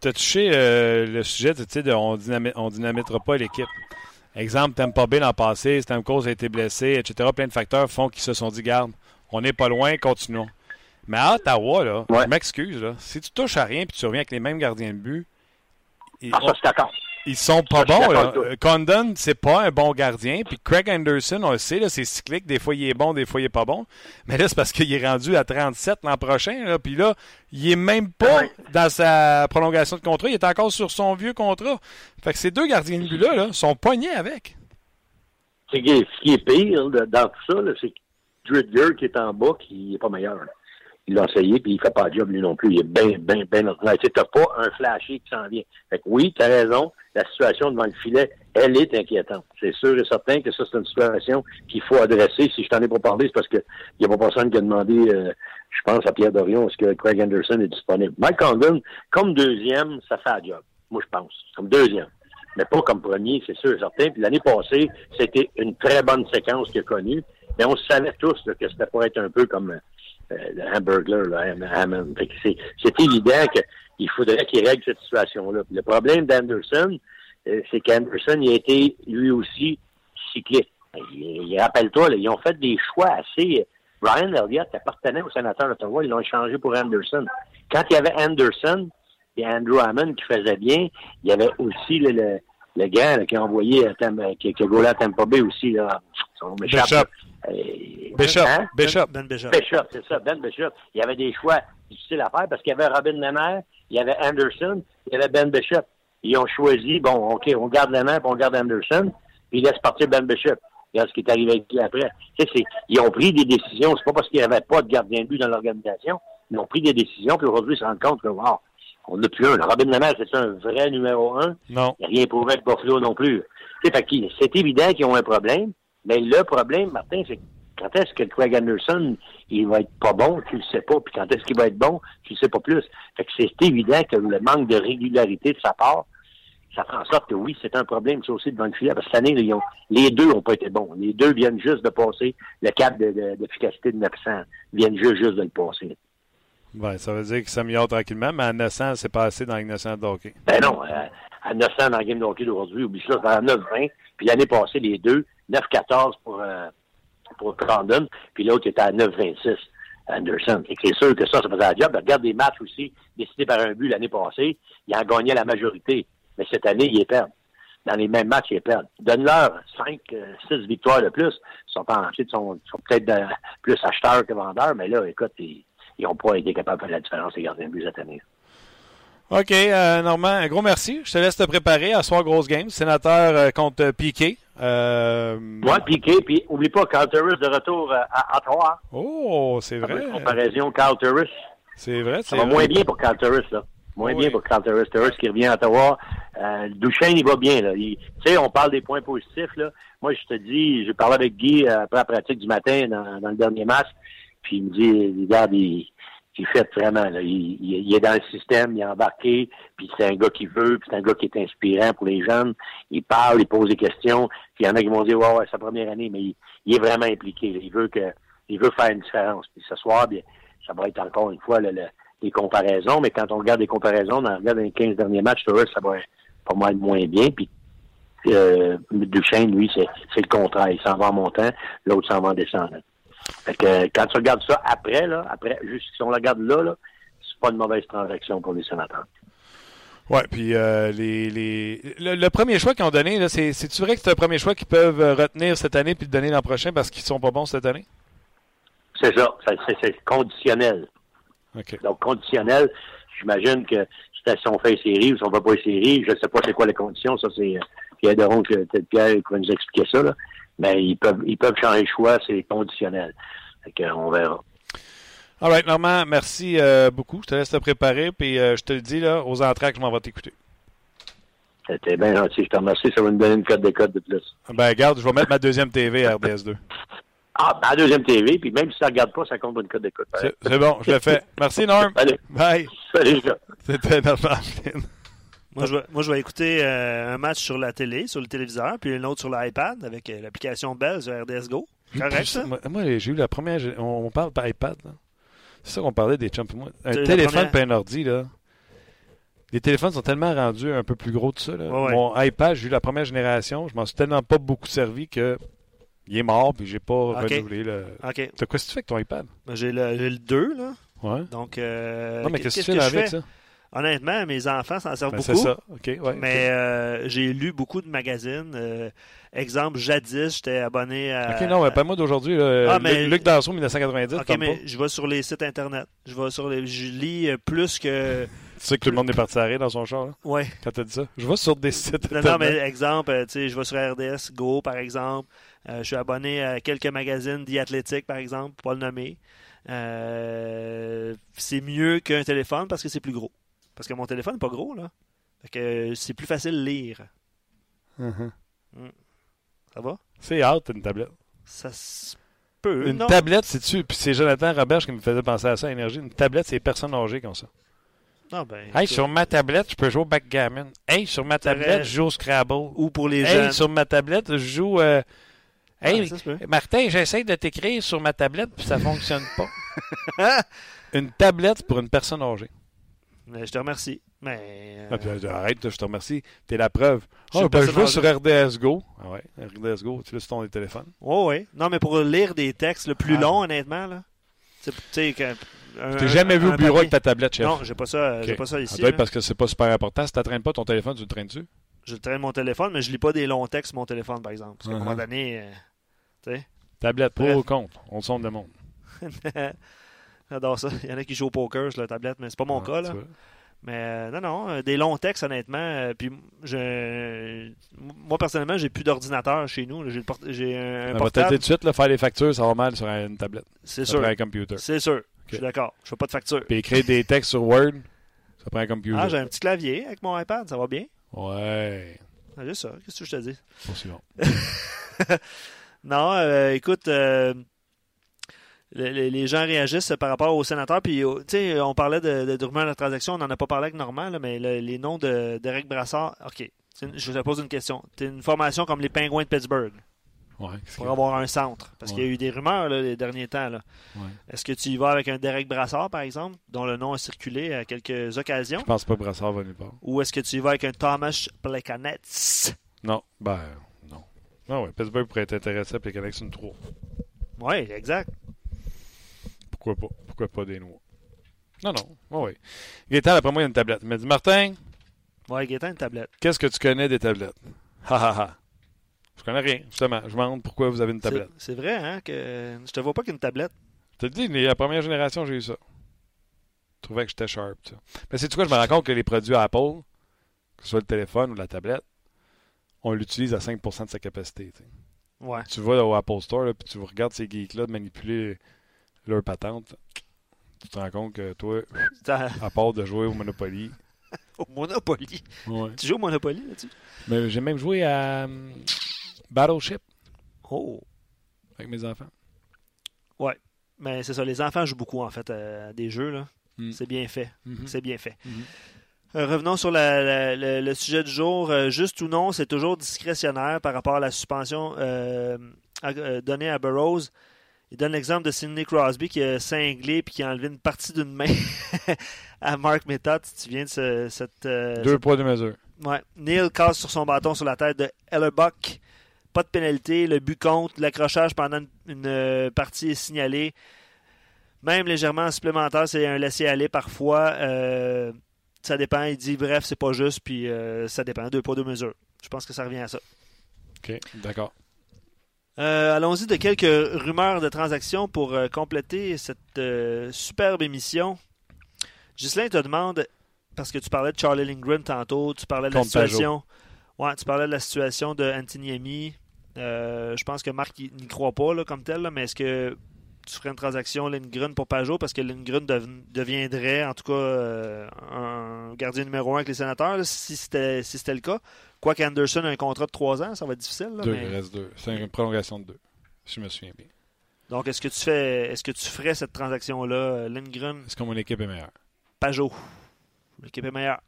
tu as touché euh, le sujet, de on, ne dynamitera pas l'équipe. Exemple, Tampa Bay l'an passé, Stamkos a été blessé, etc. Plein de facteurs font qu'ils se sont dit, garde, on n'est pas loin, continuons. Mais à Ottawa, là, je m'excuse, là, si tu touches à rien et tu reviens avec les mêmes gardiens de but. Ah, ça. Ils sont pas bons. Là. Condon, c'est pas un bon gardien. Puis Craig Anderson, on le sait, c'est cyclique. Des fois, il est bon, des fois, il est pas bon. Mais là, c'est parce qu'il est rendu à 37 l'an prochain. Là. Puis là, il est même pas dans sa prolongation de contrat. Il est encore sur son vieux contrat. Fait que ces deux gardiens de but-là là, sont poignés avec. Ce qui est pire dans tout ça, c'est que Dridger qui est en bas, qui est pas meilleur il l'a essayé, puis il fait pas le job lui non plus. Il est bien, bien, bien ordinaire. Tu pas un flashy qui s'en vient. Fait que oui, tu as raison, la situation devant le filet, elle est inquiétante. C'est sûr et certain que ça, c'est une situation qu'il faut adresser. Si je t'en ai pas parlé, c'est parce qu'il n'y a pas personne qui a demandé, euh, je pense, à Pierre Dorion, est-ce que Craig Anderson est disponible? Mike Condon, comme deuxième, ça fait un job. Moi, je pense. Comme deuxième. Mais pas comme premier, c'est sûr et certain. Puis l'année passée, c'était une très bonne séquence qu'il a connue. Mais on savait tous que c'était pour être un peu comme euh, le hamburger, là, C'est évident qu'il faudrait qu'il règle cette situation-là. Le problème d'Anderson, euh, c'est qu'Anderson il a été lui aussi cycliste. Il, Rappelle-toi, ils ont fait des choix assez. Brian Elliott appartenait au sénateur d'Ottawa, ils l'ont échangé pour Anderson. Quand il y avait Anderson et Andrew Hammond qui faisait bien, il y avait aussi le, le, le gars qui a envoyé à qui, qui a à Tampa Bay aussi. Là, son Bishop. Bishop. Hein? Bishop. Ben Bishop. Bishop, c'est ça, Ben Bishop. Il y avait des choix difficiles à faire parce qu'il y avait Robin Lemaire, il y avait Anderson, il y avait Ben Bishop. Ils ont choisi, bon, OK, on garde Lemaire, puis on garde Anderson, puis ils laissent partir Ben Bishop. Regarde ce qui est arrivé avec lui après. Tu sais, ils ont pris des décisions. C'est pas parce qu'il n'y avait pas de gardien de but dans l'organisation. Ils ont pris des décisions, puis aujourd'hui, ils se rendent compte que, wow, on n'a plus un. Robin Lemaire, c'est un vrai numéro un. Non. Il n'y a rien prouvé avec Buffalo non plus. C'est évident qu'ils ont un problème. Mais le problème, Martin, c'est quand est-ce que Craig Anderson, il va être pas bon, tu le sais pas. Puis quand est-ce qu'il va être bon, tu le sais pas plus. Fait que c'est évident que le manque de régularité de sa part, ça fait en sorte que oui, c'est un problème, ça aussi, devant le filet. Parce que cette année, les deux n'ont pas été bons. Les deux viennent juste de passer le cap d'efficacité de, de, 900. Ils viennent juste, juste de le passer. Ben, ça veut dire que ça s'améliore tranquillement, mais à 900, c'est pas assez dans les 900 de hockey. Ben non, euh, à 900 dans la game de hockey d'aujourd'hui, oublie ça, c'est à 9-20. Puis l'année passée, les deux, 9-14 pour, euh, pour Condon, puis l'autre était à 9-26. Anderson. C'est sûr que ça, ça faisait la job. Regarde des matchs aussi décidés par un but l'année passée. Il en gagnait la majorité. Mais cette année, il est perdent. Dans les mêmes matchs, il est perdent. Donne-leur 5, 6 euh, victoires de plus. Ils sont, ils sont, sont peut-être plus acheteurs que vendeurs, mais là, écoute, ils, ils n'ont pas été capables de faire la différence, les gardiens de but cette année. OK, euh, Normand, un gros merci. Je te laisse te préparer à soir grosse game. Sénateur euh, contre Piquet. Euh... Ouais, Piquet. Puis oublie pas, Carl Turris de retour euh, à, Ottawa. Oh, c'est vrai. comparaison, Carl Turris. C'est vrai, c'est Ça va moins bien pour Carl Turris, là. Moins bien pour Carl Turris. Turris qui revient à Ottawa. Euh, Duchesne, il va bien, là. Tu sais, on parle des points positifs, là. Moi, je te dis, j'ai parlé avec Guy après la pratique du matin dans, dans le dernier match. Puis il me dit, regarde, il, il fait vraiment, là, il, est dans le système, il est embarqué, puis c'est un gars qui veut, puis c'est un gars qui est inspirant pour les jeunes. Il parle, il pose des questions, puis il y en a qui vont dire, ouais, ouais, sa première année, mais il, est vraiment impliqué. Il veut que, il veut faire une différence. Puis ce soir, bien, ça va être encore une fois le, les comparaisons, mais quand on regarde les comparaisons, on regarde les 15 derniers matchs, ça va pas mal moins bien. Puis euh, Duchesne, lui, c'est le contraire. Il s'en va en montant, l'autre s'en va en descendant. Fait que quand tu regardes ça après, là, après, juste si on la regarde là, là c'est pas une mauvaise transaction pour les sénateurs. Oui, puis euh, les, les... Le, premier choix qu'ils ont donné, c'est-tu vrai que c'est un premier choix qu'ils peuvent euh, retenir cette année puis le donner l'an prochain parce qu'ils sont pas bons cette année? C'est ça, c'est conditionnel. Donc, conditionnel, j'imagine que si on fait série ou si on ne va pas série, je ne sais pas c'est quoi les conditions, ça c'est Pierre Deron, peut-être Pierre qui va nous expliquer ça, là mais ils peuvent, ils peuvent changer de choix, c'est conditionnel. Fait on verra. All right, Normand, merci euh, beaucoup. Je te laisse te préparer, puis euh, je te le dis, là, aux entraques, je m'en vais t'écouter. C'était bien gentil, je te remercie. Ça va me donner une code de code de plus. Ben, regarde, je vais mettre ma deuxième TV à RDS2. *laughs* Ah, ma deuxième TV, puis même si ça ne regarde pas, ça compte une code de code. C'est bon, je le fais. Merci, Norm. *laughs* Salut. Bye. Salut, C'était Normand. Moi je, vais, moi, je vais écouter euh, un match sur la télé, sur le téléviseur, puis un autre sur l'iPad avec euh, l'application Bell sur RDS Go. Correct, ça? Moi, j'ai eu la première. On, parle par iPad. C'est ça qu'on parlait des chums. Un téléphone et un ordi, là. Les téléphones sont tellement rendus un peu plus gros de ça. Là. Mon iPad, j'ai eu la première génération. Je m'en suis tellement pas beaucoup servi que il est mort puis j'ai pas renouvelé le. OK. T'as quoi que tu fais avec ton iPad? J'ai le, le, 2, là. Ouais. Donc, euh, non, mais qu'est-ce que tu fais avec ça? Honnêtement, mes enfants s'en servent Ben, beaucoup. c'est ça. OK, ouais. Mais euh, j'ai lu beaucoup de magazines. Euh, exemple, jadis, j'étais abonné à. OK, non, mais pas moi d'aujourd'hui. Ah, mais- Luc, Danseau, 1990. Ok, mais pas? je vais sur les sites internet. Je vais sur les. Je lis euh, plus que. *laughs* Tu sais que tout le monde est parti arrêter dans son char, là, Ouais. quand t'as dit ça. Je vais sur des sites. Non, non, mais exemple, euh, tu sais, je vais sur RDS Go, par exemple. Euh, je suis abonné à quelques magazines d'e-athlétique, par exemple, pour pas le nommer. Euh, c'est mieux qu'un téléphone parce que c'est plus gros. Parce que mon téléphone n'est pas gros, là. Fait que c'est plus facile de lire. Mhm. Ça va? C'est hâte, une tablette. Ça se peut. Une non? tablette, c'est-tu? Puis c'est Jonathan Roberge qui me faisait penser à ça, énergie. Une tablette, c'est les personnes âgées ont ça. Non, ben, Hey, sur ma tablette, je peux jouer au backgammon. Hey, sur ma tablette, je joue au Scrabble. Ou pour les Hey, jeunes. sur ma tablette, je joue. euh, Hey, se peut. Martin, j'essaie de t'écrire sur ma tablette, puis ça fonctionne pas. *laughs* Une tablette c'est pour une personne âgée. Mais je te remercie. Mais. euh, Ah, puis, euh, arrête, je te remercie. T'es la preuve. Je Ah, ben, je vais sur RDS Go. Ah ouais, RDS Go, tu laisses ton téléphone? Ouais, ouais. Non, mais pour lire des textes le plus Ah. longs, honnêtement, là. Tu sais, t'ai jamais vu au bureau papier. avec ta tablette, chef. Non, j'ai pas ça, j'ai Ok. pas ça ici. là. parce que c'est pas super important. Si tu traînes pas ton téléphone, tu le traînes dessus. Je traîne mon téléphone, mais je lis pas des longs textes sur mon téléphone, par exemple. Parce qu'à un Uh-huh. moment donné, euh, tu sais. Tablette, pour ou contre? On le sonde le monde. *laughs* J'adore ça. Il y en a qui jouent au poker sur la tablette, mais c'est pas mon Ah, cas, là. Mais euh, non, non, euh, des longs textes, honnêtement. euh, puis je, moi, personnellement, j'ai plus d'ordinateur chez nous. J'ai port- un, un On va portable. tout de suite, là, faire les factures, ça va mal sur une tablette. C'est sûr. prend un computer. C'est sûr. Je suis d'accord. Je fais pas de facture. Puis écrire des textes sur Word, ça prend un computer. Ah, j'ai un petit clavier avec mon iPad, ça va bien. Ouais, Ah, juste ça. Qu'est-ce que je te dis? pas si long. Non, euh, écoute, euh, le- le- les gens réagissent par rapport aux sénateurs. Puis, euh, tu sais, on parlait de, de, de rumeurs de transaction. On n'en a pas parlé avec Normand, là, mais le- les noms de d'Eric Brassard. OK. C'est une- je te pose une question. Tu une formation comme les Penguins de Pittsburgh Ouais, pour avoir un centre. Parce Ouais. qu'il y a eu des rumeurs là, les derniers temps. Ouais. Est-ce que tu y vas avec un Derek Brassard, par exemple, dont le nom a circulé à quelques occasions? Je pense pas que Brassard va nulle part. Ou est-ce que tu y vas avec un Thomas Plekanec? Non, ben, non. Non, ouais, Pittsburgh pourrait être intéressé à les Connexion 3. Oui, exact. Pourquoi pas? Pourquoi pas des noix? Non, non. Ouais, ouais. Gaétan, après moi, il y a une tablette. Il m'a dit Martin, Ouais, Gaétan, une tablette. qu'est-ce que tu connais des tablettes? *laughs* Ha ha ha. Je connais rien, justement. Je me demande pourquoi vous avez une tablette. C'est vrai, hein, que je te vois pas qu'une tablette. Je te dis, la première génération, j'ai eu ça. Je trouvais que j'étais sharp. Ça. Mais c'est quoi, je me rends compte que les produits Apple, que ce soit le téléphone ou la tablette, on l'utilise à 5% de sa capacité. Ouais. Tu vas au Apple Store, puis tu regardes ces geeks-là de manipuler leur patente. Tu te rends compte que toi, à part de jouer au Monopoly. *laughs* Au Monopoly? Ouais. Tu joues au Monopoly là-dessus? Mais j'ai même joué à hum, Battleship Oh. avec mes enfants. Mais c'est ça, les enfants jouent beaucoup, en fait, à des jeux, là. Mm. C'est bien fait. Mhm. C'est bien fait. Mhm. Euh, revenons sur la- la- le, le sujet du jour. Euh, juste ou non, c'est toujours discrétionnaire par rapport à la suspension euh, à- euh, donnée à Burroughs. Il donne l'exemple de Sidney Crosby qui a cinglé puis qui a enlevé une partie d'une main *laughs* à Mark Method. Si tu viens de ce- cette, euh, Deux poids, deux mesures. Ouais. Neil casse sur son bâton sur la tête de Hellerbuck. Pas de pénalité. Le but compte. L'accrochage pendant une, une, euh, partie est signalé. Même légèrement supplémentaire, c'est un laisser-aller parfois. Euh, ça dépend. Il dit, bref, c'est pas juste. Puis ça dépend. Deux poids, deux mesures. Je pense que ça revient à ça. OK, d'accord. Euh, Allons-y de quelques rumeurs de transactions pour euh, compléter cette euh, superbe émission. Ghislain te demande, parce que tu parlais de Charlie Lindgren tantôt, tu parlais de la situation. Ouais, tu parlais de la situation de. Euh, je pense que Marc n'y croit pas là, comme tel, là, mais est-ce que tu ferais une transaction Lindgren pour Pajot parce que Lindgren dev- deviendrait en tout cas euh, un gardien numéro un avec les sénateurs là, si c'était si le cas. Quoique Anderson a un contrat de trois ans, ça va être difficile. là, Deux, mais- il reste deux. C'est une prolongation de deux, si je me souviens bien. donc, est-ce que tu fais, est-ce que tu ferais cette transaction-là, euh, Lindgren, Est-ce que mon équipe est meilleure? Pajot? L'équipe est meilleure.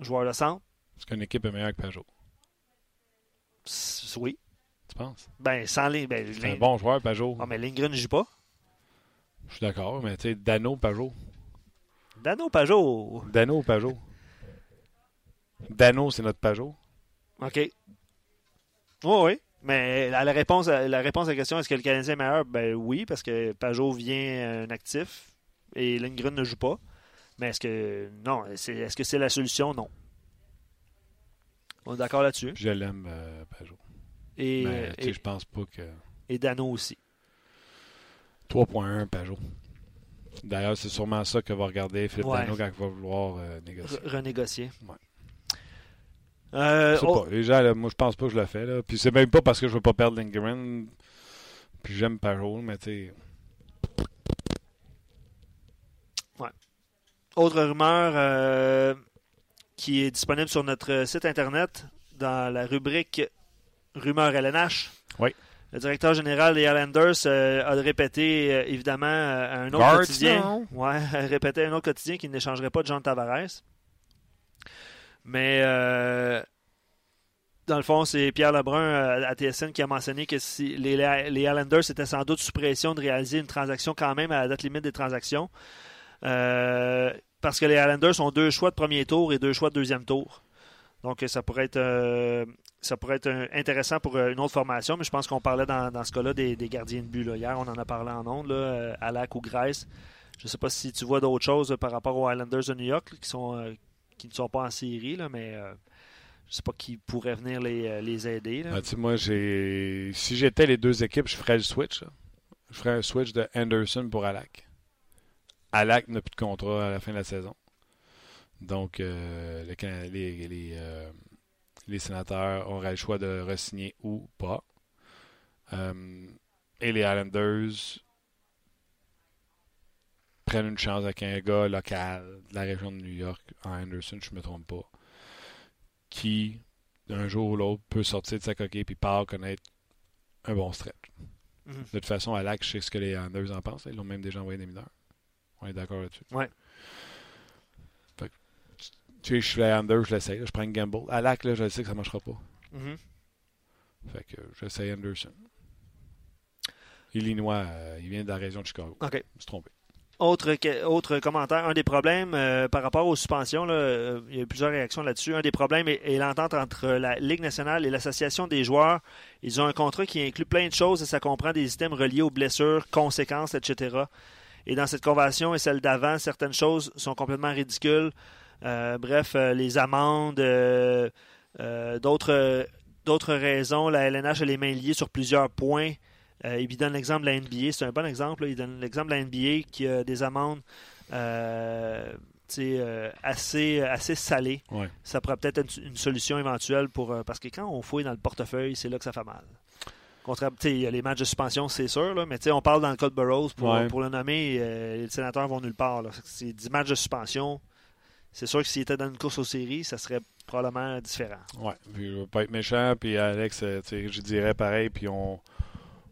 Joueur de centre? Est-ce qu'une équipe est meilleure que Pajot? Oui. Tu penses? Ben, sans les. Ben, C'est un bon joueur, Pajot. Ah, mais Lindgren ne joue pas? Je suis d'accord, mais tu sais, Dano, Pajot. Dano Pajot. Dano Pajot? Dano, c'est notre Pajot. OK. Oui, oui. Mais la, la réponse, à- la réponse à la question, est-ce que le Canadien est meilleur? Ben oui, parce que Pajot vient un actif et Lindgren ne joue pas. Mais est-ce que. Non. Est-ce que c'est la solution? Non. On est d'accord là-dessus? Je l'aime, euh, Pajot. Et, Mais je pense pas que. Et Dano aussi. 3.1 Pajot. D'ailleurs, c'est sûrement ça que va regarder Philippe Dano quand il va vouloir euh, négocier. renégocier. Ouais. Euh, oh. pas. Les gens, moi, je pense pas que je le fais. Là. Puis c'est même pas parce que je veux pas perdre Lindgren. Puis j'aime Pajot, mais tu Ouais. Autre rumeur euh, qui est disponible sur notre site internet dans la rubrique Rumeur LNH. Oui. Le directeur général des Islanders euh, a répété euh, évidemment un autre quotidien. Ouais, *laughs* a répété un autre quotidien qu'il n'échangerait pas de Jean Tavares. Mais euh, dans le fond, c'est Pierre Lebrun à TSN qui a mentionné que si les, les Islanders étaient sans doute sous pression de réaliser une transaction quand même à la date limite des transactions. parce que les Islanders ont deux choix de premier tour et deux choix de deuxième tour. Donc, ça pourrait être, ça pourrait être intéressant pour une autre formation, mais je pense qu'on parlait dans, ce cas-là des, gardiens de but. Hier, on en a parlé en ondes, là, Alak ou Grace. Je ne sais pas si tu vois d'autres choses par rapport aux Islanders de New York qui, sont, qui ne sont pas en série, mais je ne sais pas qui pourrait venir les, aider. Ah, moi, si j'étais les deux équipes, je ferais le switch. Je ferais un switch de Anderson pour Alak. Alak n'a plus de contrat à la fin de la saison. Donc, les, les sénateurs auraient le choix de re-signer ou pas. Euh, et les Islanders prennent une chance avec un gars local de la région de New York, en Anderson, je ne me trompe pas, qui, d'un jour ou l'autre, peut sortir de sa coquille et part connaître un bon stretch. Mhm. De toute façon, à l'acte, je sais ce que les Islanders en pensent. Ils l'ont même déjà envoyé des mineurs. On est d'accord là-dessus. Ouais. Tu sais, je suis Anders, je l'essaye. Je prends une gamble. À l'acte, là, je sais que ça ne marchera pas. Mm-hmm. Fait que j'essaye Anderson. Illinois, euh, il vient de la région de Chicago. OK. Je me suis trompé. Autre, autre commentaire, un des problèmes euh, par rapport aux suspensions, là, euh, il y a eu plusieurs réactions là-dessus. Un des problèmes est, est l'entente entre la Ligue nationale et l'Association des joueurs. Ils ont un contrat qui inclut plein de choses et ça comprend des items reliés aux blessures, conséquences, etc. Et dans cette convention et celle d'avant, certaines choses sont complètement ridicules. Euh, bref, euh, les amendes, euh, d'autres, d'autres raisons. La LNH a les mains liées sur plusieurs points. il donne l'exemple de la NBA, c'est un bon exemple. Il donne l'exemple de la NBA qui a des amendes assez, assez salées. Ça pourrait peut-être être une, solution éventuelle pour. parce que quand on fouille dans le portefeuille, c'est là que ça fait mal. il y a les matchs de suspension, c'est sûr, là, mais on parle dans le cas de Burroughs pour, pour le nommer. les sénateurs vont nulle part. C'est 10 matchs de suspension. C'est sûr que s'il était dans une course aux séries, ça serait probablement différent. Oui, je veux pas être méchant, puis Alex, euh, je dirais pareil, puis on,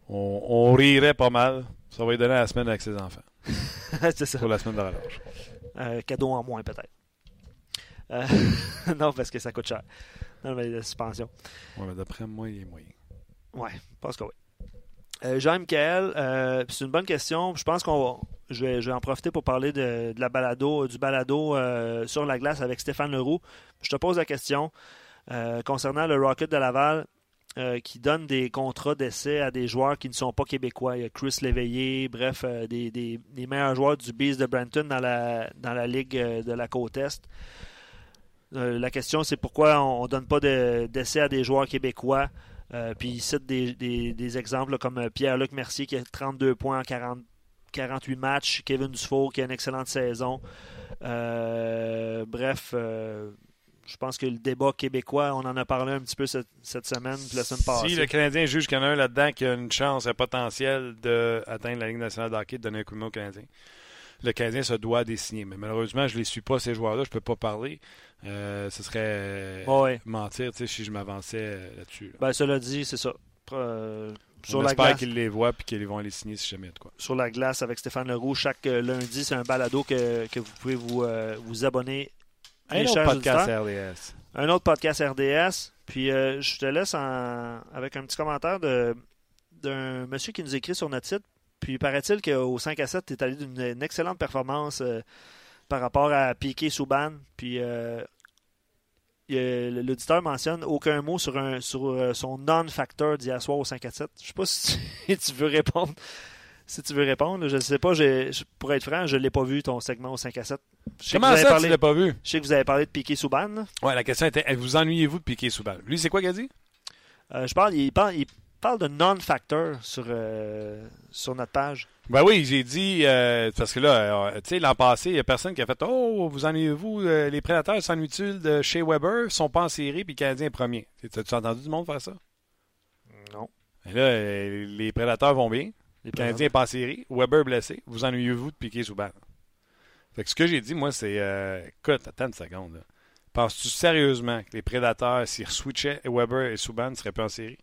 on, rirait pas mal. Ça va lui donner la semaine avec ses enfants. *laughs* c'est ça. Pour la semaine de relâche. Euh, cadeau en moins, peut-être. Euh, *laughs* non, parce que ça coûte cher. Non, mais la suspension. Oui, mais d'après moi, il est moyen. Oui, je pense que oui. Euh, Jean-Michel, euh, c'est une bonne question. Je pense qu'on je vais, en profiter pour parler de, la balado, du balado euh, sur la glace avec Stéphane Leroux. Je te pose la question concernant le Rocket de Laval qui donne des contrats d'essai à des joueurs qui ne sont pas québécois. Il y a Chris Léveillé, bref, des, meilleurs joueurs du Beast de Brenton dans la, dans la Ligue de la Côte Est. la question, c'est pourquoi on ne donne pas d'essai à des joueurs québécois? Euh, puis il cite des, exemples comme euh, Pierre-Luc Mercier qui a 32 points en 48 matchs, Kevin Dufour qui a une excellente saison. Euh, bref, je pense que le débat québécois, on en a parlé un petit peu cette, semaine, puis la semaine passée. Si le Canadien juge qu'il y en a un là-dedans qui a une chance, un potentiel d'atteindre la Ligue nationale de hockey, de donner un coup de main au Canadien, le Canadien se doit des signer. Mais malheureusement, je ne les suis pas, ces joueurs-là, je ne peux pas parler. Euh, ce serait mentir si je m'avançais euh, là-dessus. Ben, cela dit, c'est ça. Euh, sur On espère qu'ils les voient et qu'ils vont les signer si jamais de quoi. Sur la glace avec Stéphane Leroux, chaque lundi, c'est un balado que, que vous pouvez vous, vous abonner. Un autre podcast RDS. Un autre podcast RDS. Puis je te laisse avec un petit commentaire d'un monsieur qui nous écrit sur notre site. Puis paraît-il qu'au 5 à 7, tu es allé d'une excellente performance par rapport à Piqué Souban. Puis euh, l'auditeur mentionne aucun mot sur, un, sur euh, son non-factor d'hier soir au 5 à 7. Je sais pas *laughs* si tu, veux répondre. si tu veux répondre. Je ne sais pas, pour être franc, je ne l'ai pas vu ton segment au 5 à 7. Comment ça, tu ne l'as pas vu? Je sais que vous avez parlé de Piqué Souban. Oui, la question était vous ennuyez-vous de Piqué Souban Lui, c'est quoi qu'il a dit? Euh, je parle, il parle, il parle de non-factor sur, euh, sur notre page. Ben oui, j'ai dit, euh, parce que là, tu sais, l'an passé, il n'y a personne qui a fait Oh, vous ennuyez-vous, les prédateurs s'ennuient-ils de chez Weber, sont pas en série, puis le Canadien est premier. As-tu entendu du monde faire ça? Non. Et là, les prédateurs vont bien. Les Canadiens pas en série. Weber blessé. Vous ennuyez-vous de piquer Souban? Fait que ce que j'ai dit, moi, c'est euh, écoute, attends une seconde. Penses-tu sérieusement que les prédateurs, s'ils switchaient Weber et Souban, ne seraient plus en série?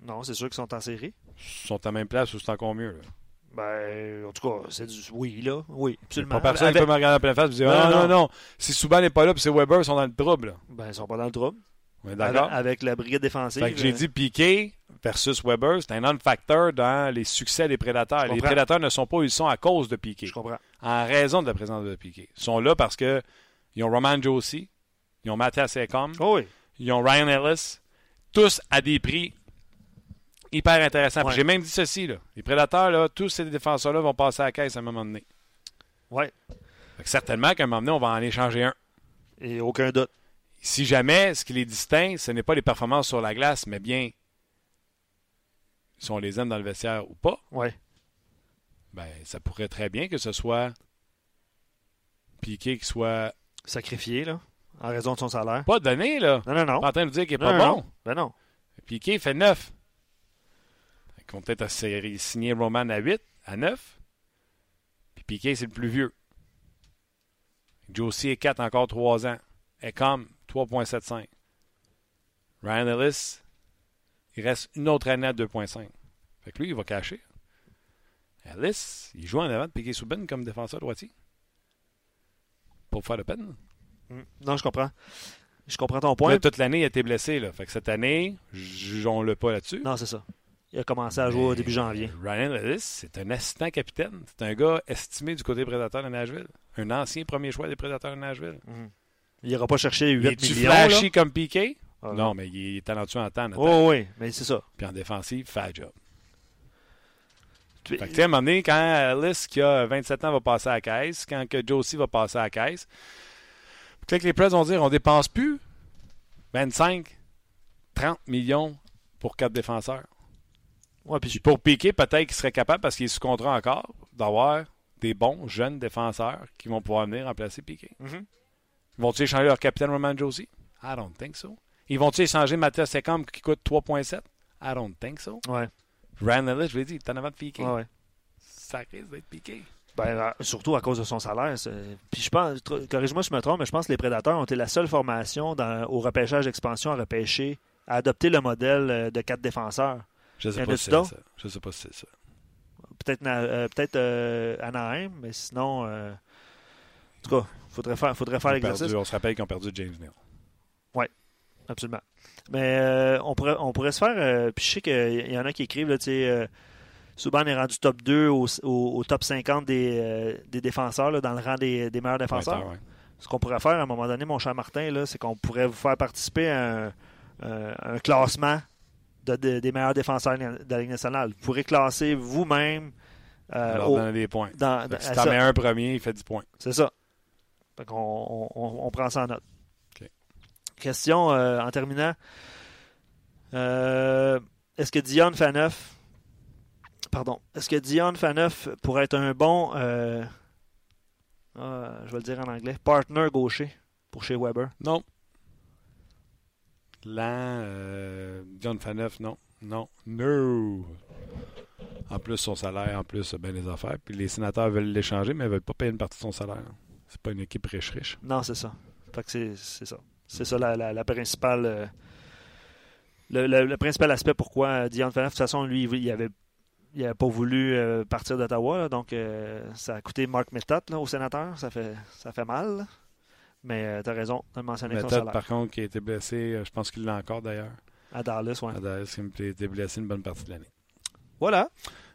Non, c'est sûr qu'ils sont en série. Ils sont à la même place ou c'est encore mieux. Là? Ben, en tout cas, c'est du. Oui, là. Oui, absolument. Pas personne qui peut me regarder en pleine face et dire non, non, non, Si Souban n'est pas là et c'est Weber, ils sont dans le trouble. Ben, ils sont pas dans le trouble. D'accord? Avec, la brigade défensive. Fait que j'ai dit Piqué versus Weber, c'est un non-factor dans les succès des prédateurs. Les prédateurs ne sont pas où ils sont à cause de Piqué. Je comprends. En raison de la présence de Piqué. Ils sont là parce que ils ont Roman Josie, ils ont Mathias Ekholm, oh oui. ils ont Ryan Ellis, tous à des prix hyper intéressants. J'ai même dit ceci, là. les prédateurs, là, tous ces défenseurs-là vont passer à la caisse à un moment donné. Oui. Certainement qu'à un moment donné, on va en échanger un. Et aucun doute. Si jamais ce qui les distingue, ce n'est pas les performances sur la glace, mais bien si on les aime dans le vestiaire ou pas, ouais. ben, ça pourrait très bien que ce soit Piqué qui soit. Sacrifié, là, en raison de son salaire. Pas donné, là. Non, non, non. Pas en train de dire qu'il n'est pas bon. Ben non. Piqué fait 9. Ils vont peut-être signer Roman à 8, à 9. Puis Piqué, c'est le plus vieux. Josie est 4, encore 3 ans. Et comme 3,75. Ryan Ellis, il reste une autre année à 2,5. Fait que lui, il va cacher. Ellis, il joue en avant de Piquet Souben comme défenseur droitier. Pour faire de peine. Mm. Non, je comprends. Je comprends ton point. toute l'année, il a été blessé. Là. Fait que cette année, jugeons-le pas là-dessus. Non, c'est ça. Il a commencé à jouer au début janvier. Ryan Ellis, c'est un assistant capitaine. C'est un gars estimé du côté prédateur de Nashville. Un ancien premier choix des prédateurs de Nashville. Mm. Il n'ira pas chercher 8 millions. Tu flashy comme Piqué? Ah, non, mais il est talentueux en temps. Oh, oui, mais c'est ça. Puis en défensive, fait job. Fait que, à un moment donné, quand Alice, qui a 27 ans, va passer à la caisse, quand que Josie va passer à la caisse, que les Preds vont dire on dépense plus 25, 30 millions pour quatre défenseurs. Ouais, puis pour Piqué, peut-être qu'il serait capable, parce qu'il est sous contrat encore, d'avoir des bons jeunes défenseurs qui vont pouvoir venir remplacer Piqué. Mm-hmm. Vont-ils échanger leur capitaine Roman Josie? I don't think so. Ils vont-ils échanger Mathias Secom qui coûte 3,7? I don't think so. Ouais. Ellis, je l'ai dit, t'en avant de piquer. Ouais, Ça risque d'être piqué. Ben, euh, surtout à cause de son salaire. Puis je pense, corrige-moi si je me trompe, mais je pense que les Prédateurs ont été la seule formation dans, au repêchage d'expansion à repêcher, à adopter le modèle euh, de quatre défenseurs. Je sais pas si c'est ça. Je sais pas si c'est ça. Peut-être euh, peut Anaheim, mais sinon, en tout cas, faudrait faire, faudrait faire l'exercice. On se rappelle qu'ils ont perdu James Neal. Oui, absolument. Mais euh, on, pourrait, on pourrait se faire. Euh, puis je sais qu'il y en a qui écrivent, là, tu sais. Euh, Souban est rendu top 2 au, top 50 des, des défenseurs, là, dans le rang des, des meilleurs défenseurs. Ce qu'on pourrait faire à un moment donné, mon cher Martin, c'est qu'on pourrait vous faire participer à un, classement de, des meilleurs défenseurs de la Ligue nationale. Vous pourrez classer vous-même. Euh, des points. Dans, si t'en mets un premier, il fait 10 points. C'est ça. Fait on, on, prend ça en note. Question euh, en terminant. Euh, est-ce que Dion Faneuf pardon, est-ce que Dion Faneuf pourrait être un bon euh, ah, je vais le dire en anglais, partner gaucher pour chez Weber? Non. Là, Dion Faneuf, non. Non. No. En plus, son salaire, en plus, bien les affaires. Puis les sénateurs veulent l'échanger, mais ils ne veulent pas payer une partie de son salaire. C'est pas une équipe riche-riche. Non, c'est ça. Fait c'est ça. C'est ça la, principale. Euh, le, principal aspect pourquoi Dion Phaneuf, de toute façon, lui, il avait il n'avait pas voulu euh, partir d'Ottawa, donc euh, ça a coûté Mark Method au sénateur. Ça fait, ça fait mal. Mais tu as raison de mentionner Method, par contre, qui a été blessé, je pense qu'il l'a encore d'ailleurs. À Dallas, oui. À Dallas, il a été blessé une bonne partie de l'année. Voilà.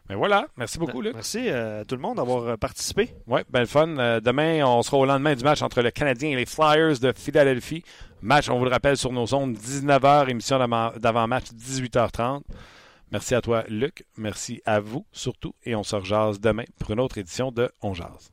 Ben voilà, merci beaucoup, Luc. Merci à tout le monde d'avoir participé. Oui, ben le fun. demain, on sera au lendemain du match entre le Canadien et les Flyers de Philadelphie. Match, on vous le rappelle, sur nos ondes, 19h, émission d'avant-match, 18h30. Merci à toi, Luc. Merci à vous, surtout. Et on se rejase demain pour une autre édition de On Jase.